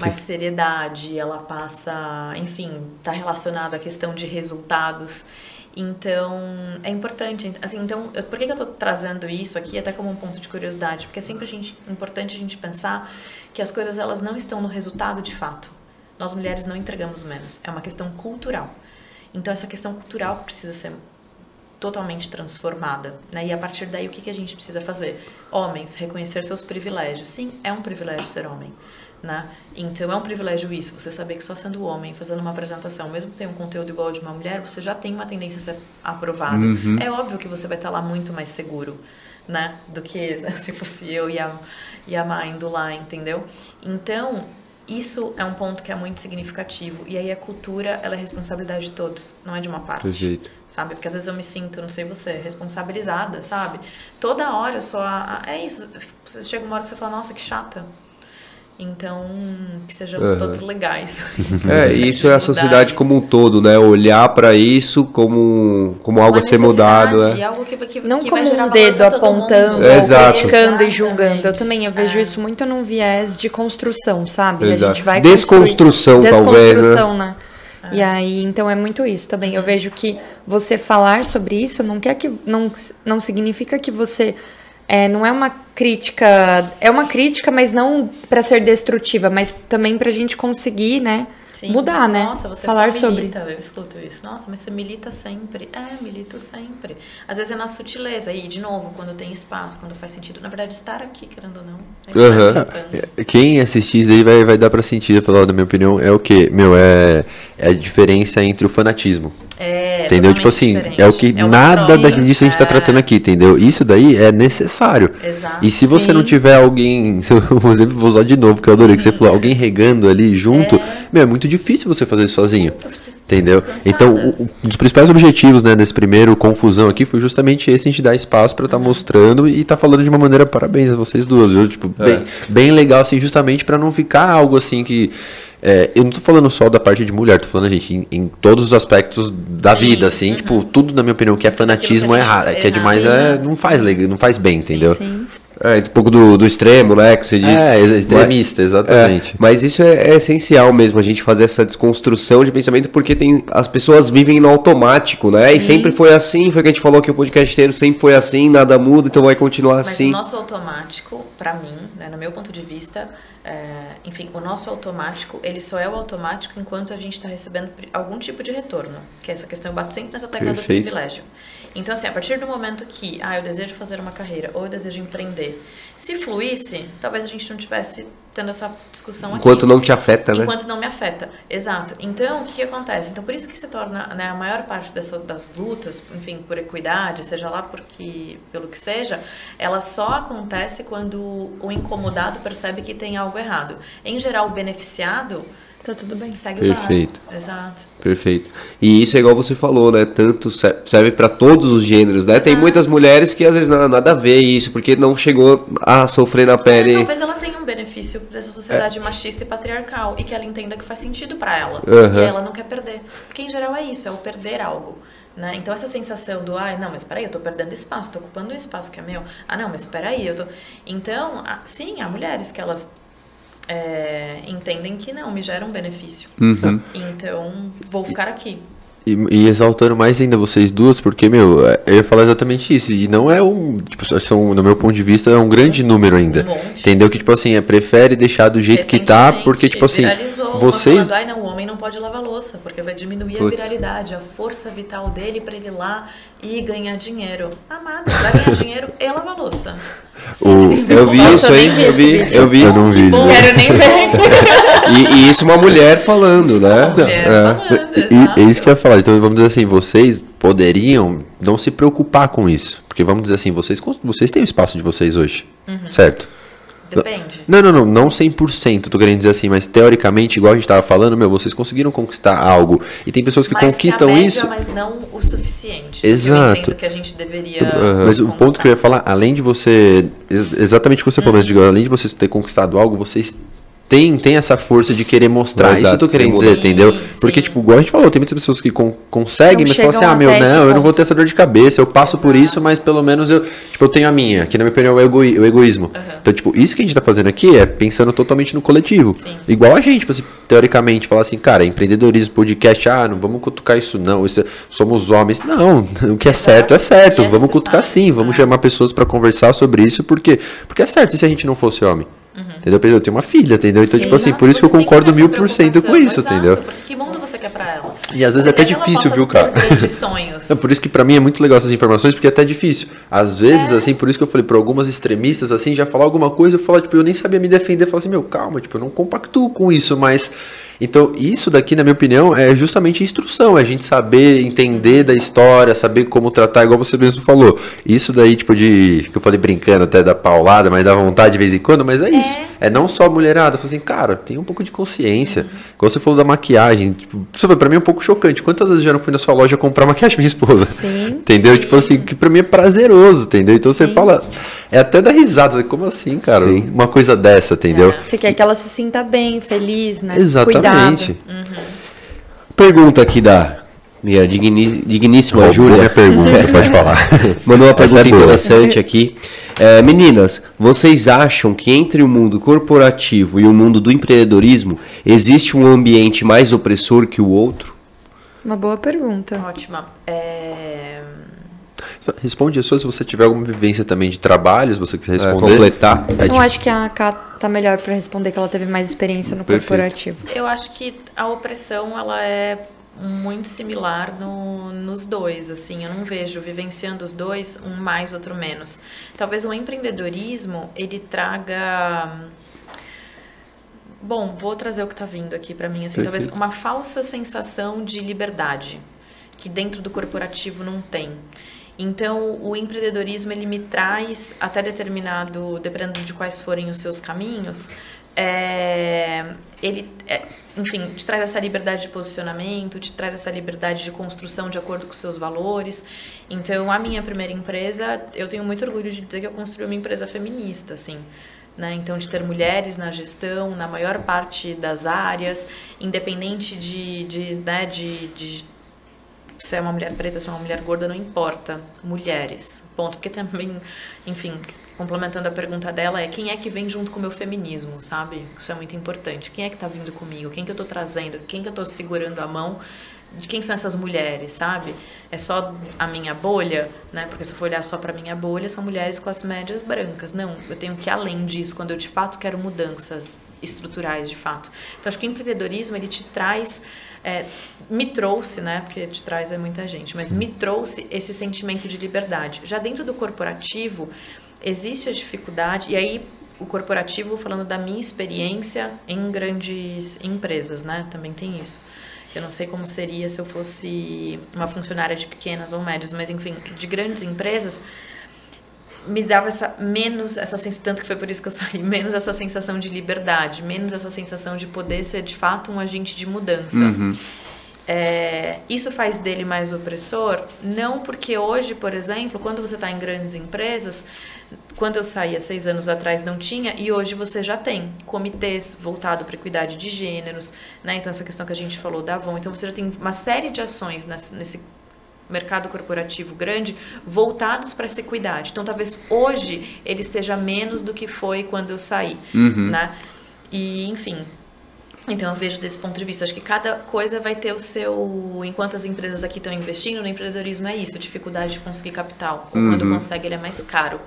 mais seriedade, ela passa, enfim, está relacionada à questão de resultados. Então, é importante. Assim, então, eu, por que, que eu estou trazendo isso aqui até como um ponto de curiosidade? Porque é sempre a gente, importante a gente pensar que as coisas elas não estão no resultado de fato. Nós mulheres não entregamos menos. É uma questão cultural. Então, essa questão cultural precisa ser totalmente transformada. Né? E a partir daí, o que, que a gente precisa fazer? Homens, reconhecer seus privilégios. Sim, é um privilégio ser homem. Né? Então, é um privilégio isso, você saber que só sendo homem, fazendo uma apresentação, mesmo que tenha um conteúdo igual ao de uma mulher, você já tem uma tendência a ser aprovado. É óbvio que você vai estar lá muito mais seguro, né? Do que (laughs) se fosse eu e a, e a Má indo lá, entendeu? Então, isso é um ponto que é muito significativo. E aí a cultura, ela é responsabilidade de todos, não é de uma parte Perfeito. sabe? Porque às vezes eu me sinto, não sei você, responsabilizada, sabe? Toda hora eu sou a, a- é isso. Você chega uma hora que você fala, nossa, que chata. Então, que sejamos Aham. todos legais. (laughs) É, isso é a sociedade isso. como um todo, né? Olhar pra isso como, como algo a ser mudado, né? algo que, que, Não que como vai gerar um dedo apontando. É, criticando e julgando. Eu também eu vejo É. isso muito num viés de construção, sabe? A Exato. gente vai Desconstrução, construir- talvez, né? Desconstrução, né? E aí, então é muito isso também. Eu vejo que você falar sobre isso não quer que não, não significa que você é, não é uma crítica, é uma crítica, mas não para ser destrutiva, mas também pra gente conseguir, né, Sim. mudar, né? Nossa, você falar só sobre. milita, eu escuto isso. Nossa, mas você milita sempre. É, milito sempre. Às vezes é na sutileza. E, de novo, quando tem espaço, quando faz sentido. Na verdade, estar aqui, querendo ou não. é militando. Quem assistir isso daí vai, vai dar pra sentir, pelo lado da minha opinião, é o que? Meu, é, é a diferença entre o fanatismo. É, entendeu? Tipo assim, diferente. é o que É nada daqui disso a gente tá É. tratando aqui, entendeu? Isso daí é necessário. Exato. E se você Sim. não tiver alguém, (laughs) por exemplo, vou usar de novo, que eu adorei que você falou, alguém regando ali junto, É. meu, é muito difícil você fazer isso sozinho. Muito Entendeu? Então, um dos principais objetivos, né, desse primeiro confusão aqui foi justamente esse, a gente dar espaço pra estar mostrando e tá falando de uma maneira, parabéns a vocês duas, viu? Tipo, bem, bem legal, assim, justamente pra não ficar algo assim que. é, eu não tô falando só da parte de mulher, tô falando, gente, em, em todos os aspectos da Sim, vida, assim, tipo, tudo, na minha opinião, que é fanatismo é errado, que é demais, é, não faz legal, não faz bem, entendeu? Sim. É, um pouco do, do extremo, né, que você disse. É, ex- extremista, exatamente. É, mas isso é, é essencial mesmo, a gente fazer essa desconstrução de pensamento, porque tem, as pessoas vivem no automático, né? E sempre foi assim, foi o que a gente falou que o podcast inteiro sempre foi assim, nada muda, então vai continuar Mas assim. o nosso automático, pra mim, né, no meu ponto de vista, é, enfim, o nosso automático, ele só é o automático enquanto a gente está recebendo algum tipo de retorno. Que é essa questão, eu bato sempre nessa tecla Perfeito. do privilégio. Então, assim, a partir do momento que, ah, eu desejo fazer uma carreira, ou eu desejo empreender, se fluísse, talvez a gente não tivesse tendo essa discussão aqui. Enquanto não te afeta, né? Enquanto não me afeta. Exato. Então, o que, que acontece? Então, por isso que se torna, né, a maior parte dessa, das lutas, enfim, por equidade, seja lá porque, pelo que seja, ela só acontece quando o incomodado percebe que tem algo errado. Em geral, o beneficiado Tá tudo bem. segue Perfeito. o barco. Exato. Perfeito. E isso é igual você falou, né? Tanto se- serve para todos os gêneros, né? Tem Exato. muitas mulheres que às vezes não, nada a ver isso, porque não chegou a sofrer na É, pele. talvez ela tenha um benefício dessa sociedade machista e patriarcal e que ela entenda que faz sentido pra ela. Aham. E ela não quer perder. Porque em geral é isso, é o perder algo. Né? Então essa sensação do, ai, não, mas peraí, eu tô perdendo espaço, tô ocupando um espaço que é meu. Ah, não, mas peraí, eu tô. Então, ah, sim, há mulheres que elas é, entendem que não, me gera um benefício. Uhum. Então, vou ficar aqui. E, e exaltando mais ainda vocês duas, porque, meu, é, eu ia falar exatamente isso. E não é um. Tipo, são, no meu ponto de vista, é um grande número ainda. Um monte. Entendeu? Que, tipo assim, é, prefere deixar do jeito que tá, porque, tipo assim, viralizou uma vocês. falando, Ai, não, o homem não pode lavar louça, porque vai diminuir a Putz. viralidade, a força vital dele pra ele ir lá e ganhar dinheiro. Amado, pra ganhar dinheiro e lavar louça. O, Eu vi Nossa, isso aí, eu vi, eu vi. eu não vi. Bom, né? quero nem ver. (laughs) E, e isso uma mulher falando, né? Mulher É. falando, E exato. é isso que eu ia falar. Então, vamos dizer assim, vocês poderiam não se preocupar com isso. Porque, vamos dizer assim, vocês, vocês têm o espaço de vocês hoje. Uhum. Certo? Depende. Não, não, não, não 100%, tô querendo dizer assim, mas teoricamente, igual a gente tava falando, meu, vocês conseguiram conquistar algo. E tem pessoas que Mas conquistam a média, isso. Mas não o suficiente. Exato. Que a gente deveria. Mas o ponto que eu ia falar, além de você. ex- Exatamente o que você falou, mas digo, além de você ter conquistado algo, vocês têm, têm essa força de querer mostrar. Exato, Isso eu tô querendo tem dizer, sim, entendeu? sim. Porque, tipo, igual a gente falou, tem muitas pessoas que con- conseguem, Não mas falam assim, ah, meu, não, eu não vou ter essa dor de cabeça, eu passo por isso, mas pelo menos eu, tipo, eu tenho a minha, que na minha opinião é o, egoi- o egoísmo. Então, tipo, isso que a gente tá fazendo aqui é pensando totalmente no coletivo. Sim. Igual a gente, tipo assim, teoricamente, falar assim, cara, empreendedorismo, podcast, ah, não vamos cutucar isso não, isso é- somos homens. Não, (laughs) o que é certo é certo, é vamos cutucar sim, vamos É. chamar pessoas pra conversar sobre isso, porque porque é certo, e se a gente não fosse homem? Entendeu? Eu tenho uma filha, entendeu? Então, Sim, tipo assim, por isso que eu concordo mil por cento com isso, exato, entendeu? Que mundo você quer pra ela? E às vezes é até difícil, viu, cara? grandes (laughs) sonhos. É por isso que pra mim é muito legal essas informações, porque é até difícil. Às vezes, assim, por isso que eu falei, pra algumas extremistas, assim, já falar alguma coisa, eu falo, tipo, eu nem sabia me defender, eu falo assim, meu, calma, tipo, eu não compactuo com isso, mas. Então, isso daqui, na minha opinião, é justamente instrução, é a gente saber entender da história, saber como tratar, igual você mesmo falou. Isso daí, tipo, de. que eu falei brincando até da paulada, mas dá vontade de vez em quando, mas é isso. É não só mulherada, eu falo assim, cara, tem um pouco de consciência. Igual você falou da maquiagem, tipo, pra mim é um pouco chocante. Quantas vezes eu já não fui na sua loja comprar maquiagem minha esposa? Sim. Entendeu? Sim. Tipo assim, que pra mim é prazeroso, entendeu? Então você Sim. fala. É até da risada, você, como assim, cara? Sim. Uma coisa dessa, entendeu? É. Você quer que ela se sinta bem, feliz, né? Exatamente. Cuidado. Pergunta aqui da minha digni- digníssima Roubou Júlia. minha pergunta, (laughs) pode falar. Mandou uma Essa pergunta é interessante aqui. É, meninas, vocês acham que entre o mundo corporativo e o mundo do empreendedorismo existe um ambiente mais opressor que o outro? Uma boa pergunta. Ótima. É, Responde a sua se você tiver alguma vivência também de trabalho, se você quiser É, responder. completar. É, Eu acho que a Ká tá melhor pra responder que ela teve mais experiência no Perfeito. corporativo. Eu acho que a opressão ela é muito similar no- nos dois, assim, eu não vejo vivenciando os dois um mais outro menos. Talvez o empreendedorismo ele traga Bom, vou trazer o que está vindo aqui para mim, assim, talvez uma falsa sensação de liberdade. que dentro do corporativo não tem. Então, o empreendedorismo ele me traz até determinado, dependendo de quais forem os seus caminhos, é, ele, é, enfim, te traz essa liberdade de posicionamento, te traz essa liberdade de construção de acordo com os seus valores. Então, a minha primeira empresa, eu tenho muito orgulho de dizer que eu construí uma empresa feminista, assim. Né? Então, de ter mulheres na gestão, na maior parte das áreas, independente de, de, né, de, de se é uma mulher preta, se é uma mulher gorda, não importa. Mulheres, ponto. Porque também, enfim, complementando a pergunta dela, é quem é que vem junto com o meu feminismo, sabe? Isso é muito importante. Quem é que está vindo comigo? Quem que eu estou trazendo? Quem que eu estou segurando a mão? De quem são essas mulheres, sabe? É só a minha bolha, né? Porque se eu for olhar só para minha bolha, são mulheres classe médias brancas. Não, eu tenho que ir além disso, quando eu de fato quero mudanças estruturais, de fato. Então, acho que o empreendedorismo, ele te traz é, me trouxe, né? Porque de trás é muita gente, mas me trouxe esse sentimento de liberdade. Já dentro do corporativo existe a dificuldade e aí o corporativo falando da minha experiência em grandes empresas, né? Também tem isso. Eu não sei como seria se eu fosse uma funcionária de pequenas ou médias, mas enfim, de grandes empresas, me dava essa menos essa sensação tanto que foi por isso que eu (laughs) saí menos essa sensação de liberdade menos essa sensação de poder ser de fato um agente de mudança uhum. é, isso faz dele mais opressor não porque hoje por exemplo quando você está em grandes empresas quando eu saí há seis anos atrás não tinha e hoje você já tem comitês voltado para equidade de gêneros né então essa questão que a gente falou da Avon então você já tem uma série de ações nesse, nesse mercado corporativo grande voltados para essa equidade. Então, talvez hoje ele esteja menos do que foi quando eu saí, uhum. né? E, enfim, então eu vejo desse ponto de vista, acho que cada coisa vai ter o seu. Enquanto as empresas aqui estão investindo, no empreendedorismo é isso, dificuldade de conseguir capital. Ou uhum. quando consegue, ele é mais caro.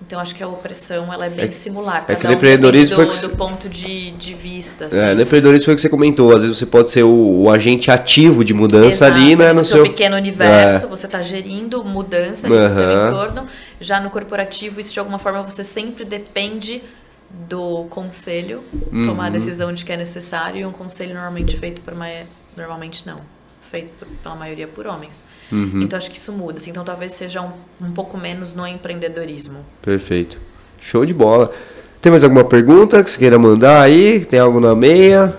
Então acho que a opressão ela é bem é, similar. É que no empreendedorismo do, que... do ponto de, de vista. Assim. É, no empreendedorismo foi o que você comentou. Às vezes você pode ser o, o agente ativo de mudança Exato, ali, né? No, no seu pequeno universo, é. você está gerindo mudança ali uhum. no teu entorno. Já no corporativo, isso de alguma forma você sempre depende do conselho uhum. tomar a decisão de que é necessário e um conselho normalmente feito por uma normalmente não feito pela maioria por homens. Uhum. Então acho que isso muda. Assim, então talvez seja um, um pouco menos no empreendedorismo. Perfeito. Show de bola. Tem mais alguma pergunta que você queira mandar aí? Tem algo na meia?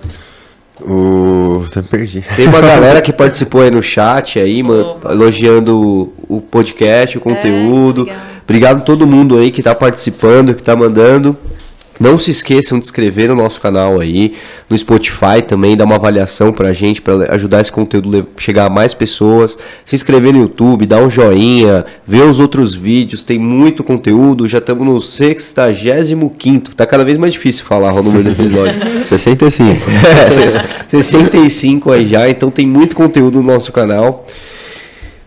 Uh, até perdi. Tem uma (laughs) galera que participou aí no chat aí, mano, elogiando o podcast, o conteúdo. É, Obrigado a todo mundo aí que está participando, que está mandando. Não se esqueçam de inscrever no nosso canal aí, no Spotify também, dar uma avaliação pra gente, para ajudar esse conteúdo a chegar a mais pessoas. Se inscrever no YouTube, dar um joinha, ver os outros vídeos, tem muito conteúdo. Já estamos no 65. Tá cada vez mais difícil falar o número do episódio. 65. é, 65 aí já, então tem muito conteúdo no nosso canal.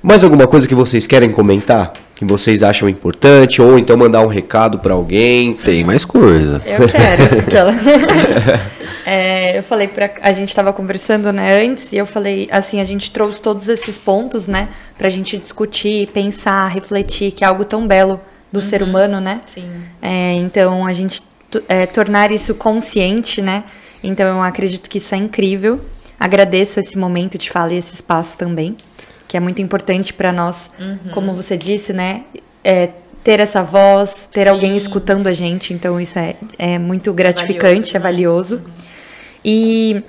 Mais alguma coisa que vocês querem comentar? Que vocês acham importante, ou então mandar um recado para alguém. Tem mais coisa. Eu quero. (laughs) (laughs) é, eu falei para a gente estava conversando, né, antes, e eu falei assim, a gente trouxe todos esses pontos, né, para a gente discutir, pensar, refletir, que é algo tão belo do uhum. ser humano, né? Sim. É, então a gente é, tornar isso consciente, né? Então eu acredito que isso é incrível. Agradeço esse momento de fala e esse espaço também que é muito importante para nós, uhum. como você disse, né? É, ter essa voz, ter Sim. alguém escutando a gente, então isso é, é muito gratificante, valioso, é valioso. Uhum. E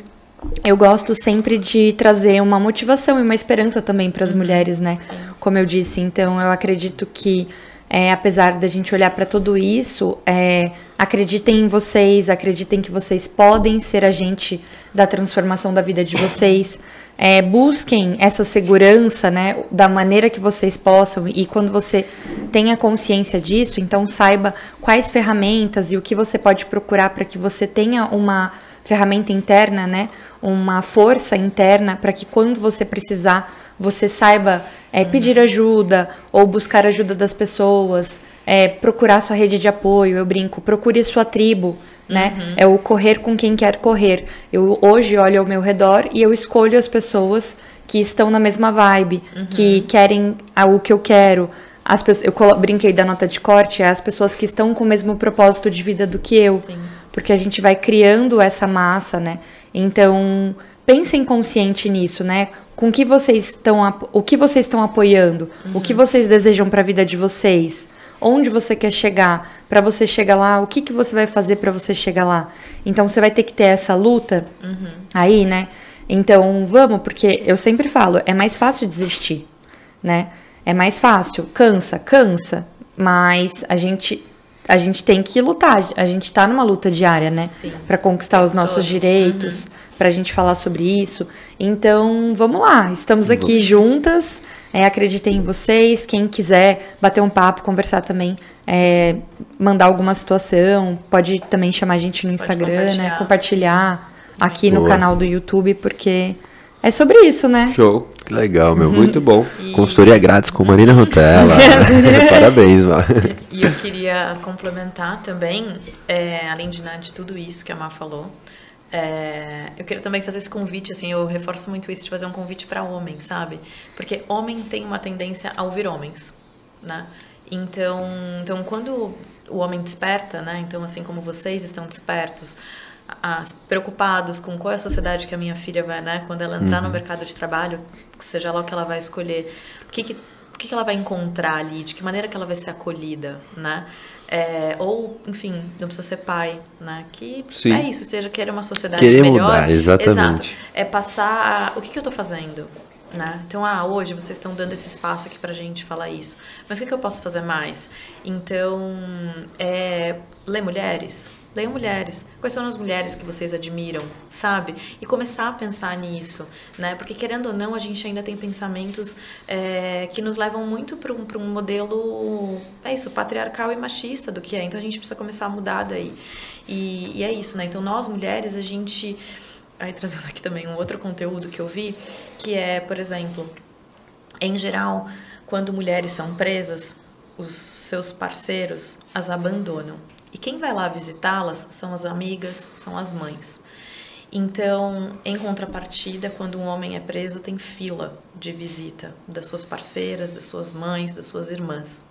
eu gosto sempre de trazer uma motivação e uma esperança também para as uhum. mulheres, né? Sim. Como eu disse, então eu acredito que é, apesar da gente olhar para tudo isso, é, acreditem em vocês, acreditem que vocês podem ser agente da transformação da vida de vocês. É, busquem essa segurança, né, da maneira que vocês possam. E quando você tenha consciência disso, então saiba quais ferramentas e o que você pode procurar para que você tenha uma ferramenta interna, né, uma força interna para que quando você precisar você saiba é, pedir ajuda ou buscar ajuda das pessoas, é, procurar sua rede de apoio. Eu brinco, procure sua tribo, né? Uhum. É o correr com quem quer correr. Eu hoje olho ao meu redor e eu escolho as pessoas que estão na mesma vibe, uhum. que querem o que eu quero. As pessoas, eu brinquei da nota de corte, é as pessoas que estão com o mesmo propósito de vida do que eu. Sim. Porque a gente vai criando essa massa, né? Então, pensem consciente nisso, né? Com que vocês estão, o que vocês estão apoiando, o que vocês desejam para a vida de vocês, onde você quer chegar, para você chegar lá, o que que você vai fazer para você chegar lá. Então você vai ter que ter essa luta aí, né? Então vamos, porque eu sempre falo, é mais fácil desistir, né? É mais fácil, cansa, cansa, mas a gente a gente tem que lutar, a gente tá numa luta diária, né? Para conquistar os nossos todo. Direitos, pra gente falar sobre isso. Então, vamos lá, estamos aqui juntas. É, acreditem em vocês. Quem quiser bater um papo, conversar também, é, mandar alguma situação, pode também chamar a gente no Instagram, né? compartilhar. Compartilhar aqui no Boa. canal do YouTube, porque é sobre isso, né? Show. Que legal, meu. Muito bom. Consultoria grátis com Marina Rutella. (laughs) Parabéns, mano. E eu queria complementar também, é, além de, né, de tudo isso que a Má falou, é, eu queria também fazer esse convite, assim, eu reforço muito isso de fazer um convite para homem, sabe? Porque homem tem uma tendência a ouvir homens, né? Então, então quando o homem desperta, né? Então, assim como vocês estão despertos, as, preocupados com qual é a sociedade que a minha filha vai, né? Quando ela entrar no mercado de trabalho, seja lá o que ela vai escolher, o que, que, o que, que ela vai encontrar ali, de que maneira que ela vai ser acolhida, né? É, ou, enfim, não precisa ser pai, né? Que Sim. é isso, seja querer uma sociedade Querer melhor. mudar, exatamente. Exato. É passar a- o que, que eu estou fazendo, né? Então, ah, hoje vocês estão dando esse espaço aqui pra gente falar isso. Mas o que, que eu posso fazer mais? Então, é, ler mulheres. Leiam mulheres. Quais são as mulheres que vocês admiram, sabe? E começar a pensar nisso, né? Porque querendo ou não, a gente ainda tem pensamentos é, que nos levam muito para um, um modelo, é isso, patriarcal e machista do que é. Então a gente precisa começar a mudar daí. E, e é isso, né? Então nós mulheres, a gente aí trazendo aqui também um outro conteúdo que eu vi, que é, por exemplo, em geral, quando mulheres são presas, os seus parceiros as abandonam. E quem vai lá visitá-las são as amigas, são as mães. Então, em contrapartida, quando um homem é preso, tem fila de visita das suas parceiras, das suas mães, das suas irmãs.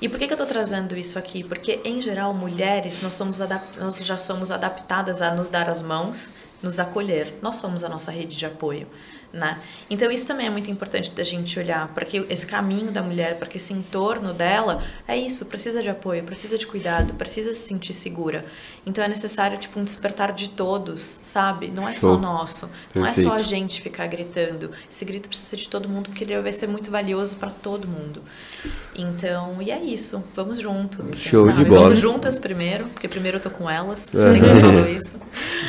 E por que, que eu estou trazendo isso aqui? Porque, em geral, mulheres, nós, somos nós já somos adaptadas a nos dar as mãos, nos acolher. Nós somos a nossa rede de apoio. Né? Então, isso também é muito importante da gente olhar, porque esse caminho da mulher, porque esse entorno dela, é isso, precisa de apoio, precisa de cuidado, precisa se sentir segura. Então, é necessário, tipo, um despertar de todos, sabe? Não é só nosso, não é só a Perfeito. gente ficar gritando. Esse grito precisa ser de todo mundo, porque ele vai ser muito valioso para todo mundo. Então, e é isso. Vamos juntos. assim, Show de sabe? bola. Vamos juntas primeiro, porque primeiro eu tô com elas. Aham. (laughs) Sempre falo isso.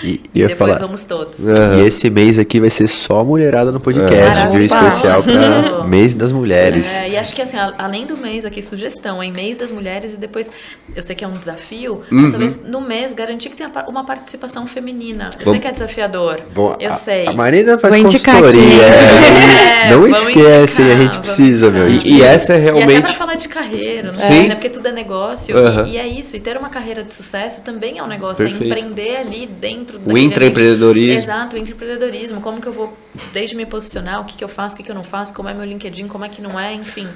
E, E depois falar. vamos todos. Aham. E esse mês aqui vai ser só no podcast, É. viu? Especial para (laughs) mês das mulheres. É, e acho que assim, a- além do mês aqui, sugestão, em mês das mulheres e depois, eu sei que é um desafio, Uhum. mas talvez no mês garantir que tenha uma participação feminina. Eu sei que é desafiador. Bom, eu a, sei. A Marina faz Vou consultoria. (laughs) é. Não É, vamos esquece, indicar, a gente precisa, meu. E, e essa é E até realmente. pra falar de carreira, não sei, né? Porque tudo é negócio. Aham. E, e é isso. E ter uma carreira de sucesso também é um negócio. Perfeito. É empreender ali dentro O daquele intraempreendedorismo. Exato, o intraempreendedorismo. Como que eu vou, desde me posicionar, o que, que eu faço, o que, que eu não faço, como é meu LinkedIn, como é que não é, enfim.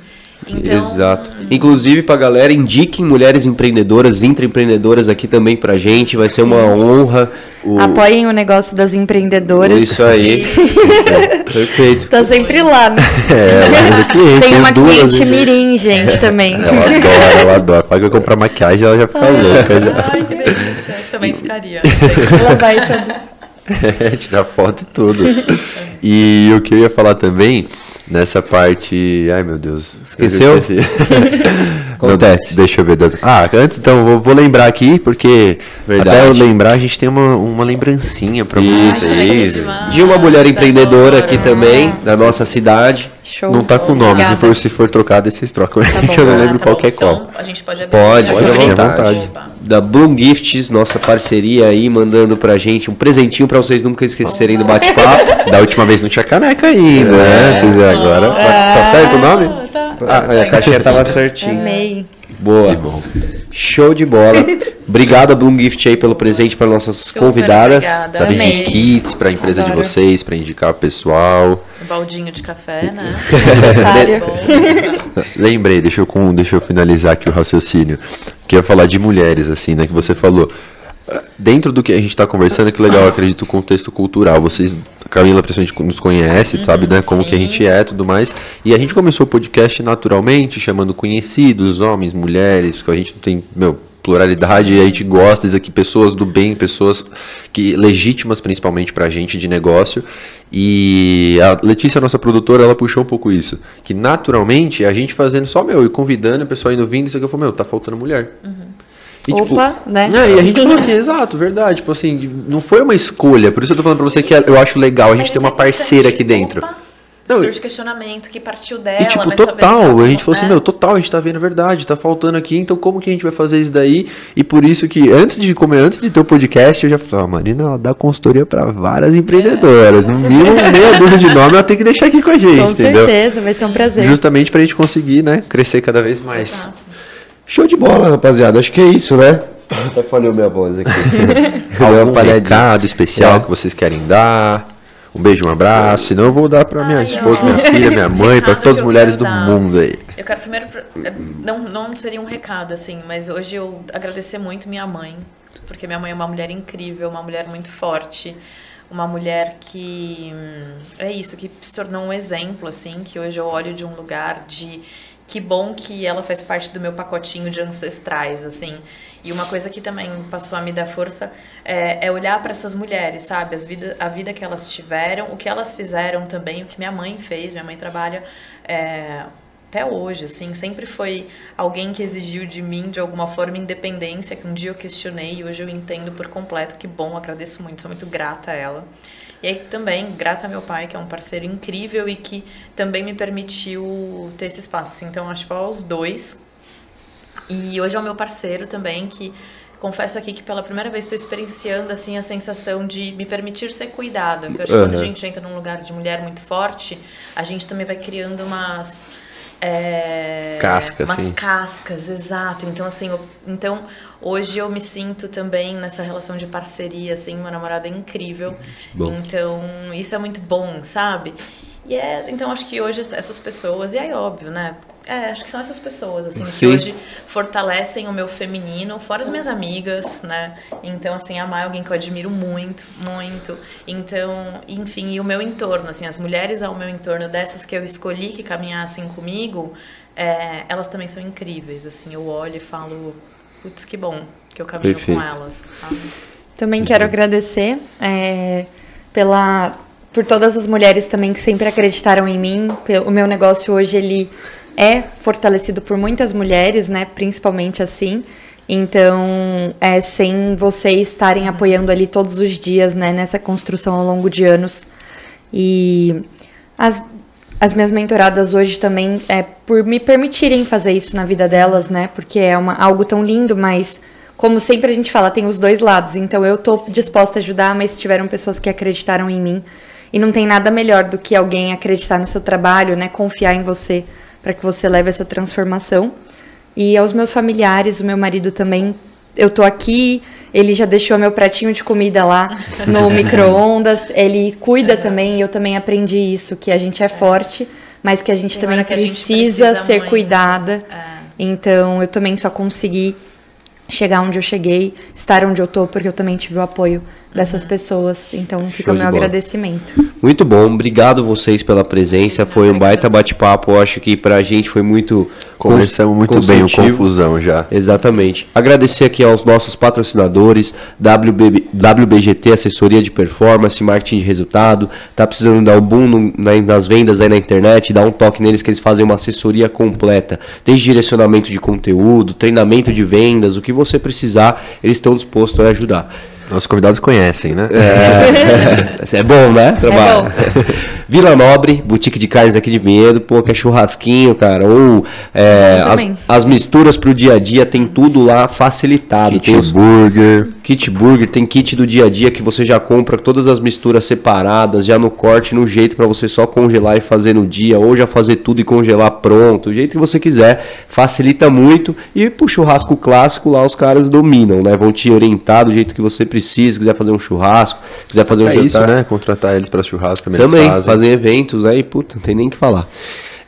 Então, Exato. Inclusive, pra galera, indiquem mulheres empreendedoras, intraempreendedoras aqui também pra gente. Vai ser uma honra. O... Apoiem o negócio das empreendedoras. Isso aí. Perfeito. Tá sempre lá, né? (laughs) É, mas o cliente, Tem uma cliente mirim, gente, também. Ela adora, ela adora. Paga comprar maquiagem, ela já fica louca. Já. Ai, que delícia. Também ficaria. (laughs) Ela vai toda. É, (laughs) tirar foto e tudo. E o que eu ia falar também, nessa parte. Ai meu Deus. Esqueceu? (laughs) Acontece. Não, deixa eu ver. das- Ah, antes então, vou, vou lembrar aqui, porque Verdade. até eu lembrar, a gente tem uma, uma lembrancinha pra Isso. vocês. De uma mulher Nossa, empreendedora aqui também, da nossa cidade. Show. Não tá com nome, se for, se for trocado, vocês trocam. (laughs) bom. que eu não lembro tá qual bom. que é Então, qual. a gente pode abrir. Pode, Pode à vontade. vontade. Da Bloom Gifts, nossa parceria aí, mandando pra gente um presentinho pra vocês nunca esquecerem do bate-papo. (laughs) Da última vez não tinha caneca ainda, né? Vocês vê agora. Tá certo o nome? Tá. Ah, a caixinha tava certinho. Amei. Boa. Que bom. Show de bola. Obrigado a Bloom Gift aí pelo presente para nossas Super convidadas. obrigada. Sabe Amei. de kits pra empresa de Adoro. vocês, pra indicar o pessoal. Um baldinho de café, né? (laughs) Bom. Lembrei, deixa eu, com, deixa eu finalizar aqui o raciocínio. Que ia falar de mulheres, assim, né? Que você falou. Dentro do que a gente está conversando, que legal, eu acredito, o contexto cultural. Vocês Camila principalmente nos conhece, uhum, sabe, né? Como sim. que a gente é tudo mais. E a gente começou o podcast naturalmente, chamando conhecidos, homens, mulheres, porque a gente não tem, meu, pluralidade e a gente gosta disso aqui, pessoas do bem, pessoas que legítimas principalmente pra gente de negócio. E a Letícia, nossa produtora, ela puxou um pouco isso. Que naturalmente a gente fazendo só, meu, e convidando, o pessoal indo vindo, isso aqui eu falei, meu, tá faltando mulher. Uhum. E, tipo, Opa, tipo, né? É, e a gente falou assim, (laughs) exato, verdade. Tipo assim, não foi uma escolha. Por isso eu tô falando pra você que é, eu acho legal a gente ter uma parceira aqui dentro. Opa. Não, surge questionamento que partiu dela. E tipo, total, a gente falou assim, meu, total, a gente tá vendo a verdade, tá faltando aqui, então como que a gente vai fazer isso daí? E por isso que, antes de comer, antes de ter o podcast, eu já falei, ah, Marina, ela dá consultoria para várias empreendedoras. É. No mínimo, meia dúzia de nome ela tem que deixar aqui com a gente, com entendeu? Com certeza, vai ser um prazer. Justamente pra gente conseguir, né, crescer cada vez mais. Exato. Show de bola, rapaziada. Acho que é isso, né? Até falhou minha voz aqui. (laughs) Algum recado especial é. que vocês querem dar? Um beijo, um abraço. Senão eu vou dar para minha Ai, esposa, minha filha, minha mãe, para todas as mulheres do dar. mundo aí. Eu quero primeiro. É, não, não seria um recado, assim, mas hoje eu agradecer muito minha mãe, porque minha mãe é uma mulher incrível, uma mulher muito forte uma mulher que hum, é isso que se tornou um exemplo assim que hoje eu olho de um lugar de que bom que ela faz parte do meu pacotinho de ancestrais assim e uma coisa que também passou a me dar força é, é olhar para essas mulheres, sabe? As vida, a vida que elas tiveram, o que elas fizeram também, o que minha mãe fez. Minha mãe trabalha é, até hoje, assim, sempre foi alguém que exigiu de mim, de alguma forma, independência, que um dia eu questionei e hoje eu entendo por completo. Que bom, agradeço muito, sou muito grata a ela. E aí também, grata a meu pai, que é um parceiro incrível e que também me permitiu ter esse espaço. Assim, então, acho que aos dois e hoje é o meu parceiro também, que confesso aqui que pela primeira vez estou experienciando assim a sensação de me permitir ser cuidada. Porque eu acho que quando a gente entra num lugar de mulher muito forte, a gente também vai criando umas é, cascas, umas sim. cascas, exato. Então assim, eu, então hoje eu me sinto também nessa relação de parceria, assim, meu namorado é incrível. Bom. Então isso é muito bom, sabe? E é, então acho que hoje essas pessoas, e aí óbvio, né? É, acho que são essas pessoas, assim, Sim. que hoje fortalecem o meu feminino, fora as minhas amigas, né? Então, assim, amar alguém que eu admiro muito, muito. Então, enfim, e o meu entorno, assim, as mulheres ao meu entorno, dessas que eu escolhi que caminhassem comigo, é, elas também são incríveis, assim, eu olho e falo, putz, que bom que eu caminho Perfeito. com elas, sabe? Também quero agradecer é, pela por todas as mulheres também que sempre acreditaram em mim. O meu negócio hoje ele é fortalecido por muitas mulheres, né? Principalmente assim. Então, é sem vocês estarem apoiando ali todos os dias, né? Nessa construção ao longo de anos. E as, as minhas mentoradas hoje também é por me permitirem fazer isso na vida delas, né? Porque é uma, algo tão lindo, mas como sempre a gente fala, tem os dois lados. Então eu tô disposta a ajudar, mas tiveram pessoas que acreditaram em mim e não tem nada melhor do que alguém acreditar no seu trabalho, né? Confiar em você para que você leve essa transformação. E aos meus familiares, o meu marido também, eu tô aqui, ele já deixou meu pratinho de comida lá no (laughs) micro-ondas, ele cuida também, e eu também aprendi isso, que a gente é forte, mas que a gente também precisa, gente precisa, ser muito. cuidada. É. Então, eu também só consegui chegar onde eu cheguei, estar onde eu tô, porque eu também tive o apoio dessas pessoas. Então fica o meu agradecimento. Muito bom, obrigado vocês pela presença. Foi um baita bate-papo. Acho que pra gente foi muito. Conversamos muito bem o Confusão já. Exatamente. Agradecer aqui aos nossos patrocinadores, WB, WBGT, assessoria de performance, marketing de resultado. Tá precisando dar um boom no, nas vendas aí na internet, dá um toque neles que eles fazem uma assessoria completa. Desde direcionamento de conteúdo, treinamento de vendas, o que você precisar, eles estão dispostos a ajudar. Nossos convidados conhecem, né? É, (laughs) é bom, né? Trabalho. É bom. Vila Nobre, boutique de carnes aqui de Vinhedo, pô, que é churrasquinho, cara. Ou é, as, as, misturas pro dia a dia, tem tudo lá facilitado. Kit tem os, burger. Kit burger, tem kit do dia a dia que você já compra todas as misturas separadas, já no corte, no jeito para você só congelar e fazer no dia, ou já fazer tudo e congelar pronto, o jeito que você quiser. Facilita muito. E pro churrasco clássico lá os caras dominam, né? Vão te orientar do jeito que você precisa, quiser fazer um churrasco, quiser fazer Até um jantar. isso, né? Contratar eles para churrasco também. Também, fazer eventos aí, puta, não tem nem que falar.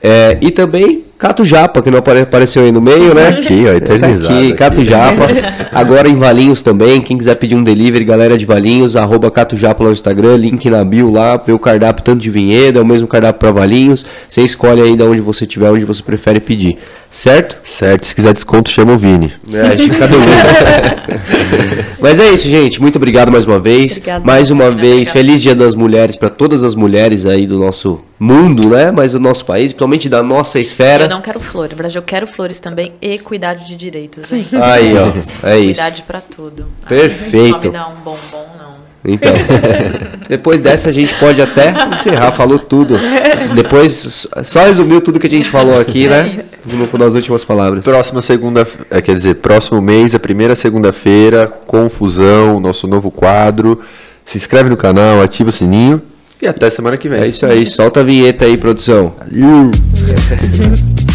É, e também Cato Japa, que não apare- apareceu aí no meio, né? Aqui, ó, eternizado Aqui, aqui. Cato Japa. Agora em Valinhos também. Quem quiser pedir um delivery, galera de Valinhos, arroba Cato Japa lá no Instagram, link na bio lá, vê o cardápio tanto de Vinhedo, é o mesmo cardápio para Valinhos. Você escolhe aí de onde você tiver, onde você prefere pedir. Certo? Certo, se quiser desconto, chama o Vini. É, cadê o? (laughs) Mas é isso, gente. Muito obrigado mais uma vez. Obrigada. Mais uma vez, feliz Dia das Mulheres para todas as mulheres aí do nosso mundo, né? Mas do nosso país, principalmente da nossa esfera. Eu não quero flores, Brasil, eu quero flores também e cuidado de direitos, hein? (laughs) Aí, ó. É isso. Cuidado pra tudo. Perfeito. Só me dá um bombom, não. Então, (laughs) depois dessa a gente pode até encerrar, falou tudo. Depois só resumiu tudo que a gente falou aqui, né? No- Nas últimas palavras. Próxima segunda, é, quer dizer, próximo mês, a primeira segunda-feira, confusão, nosso novo quadro. Se inscreve no canal, ativa o sininho e até semana que vem. É isso aí, solta a vinheta aí, produção. Valeu. (laughs)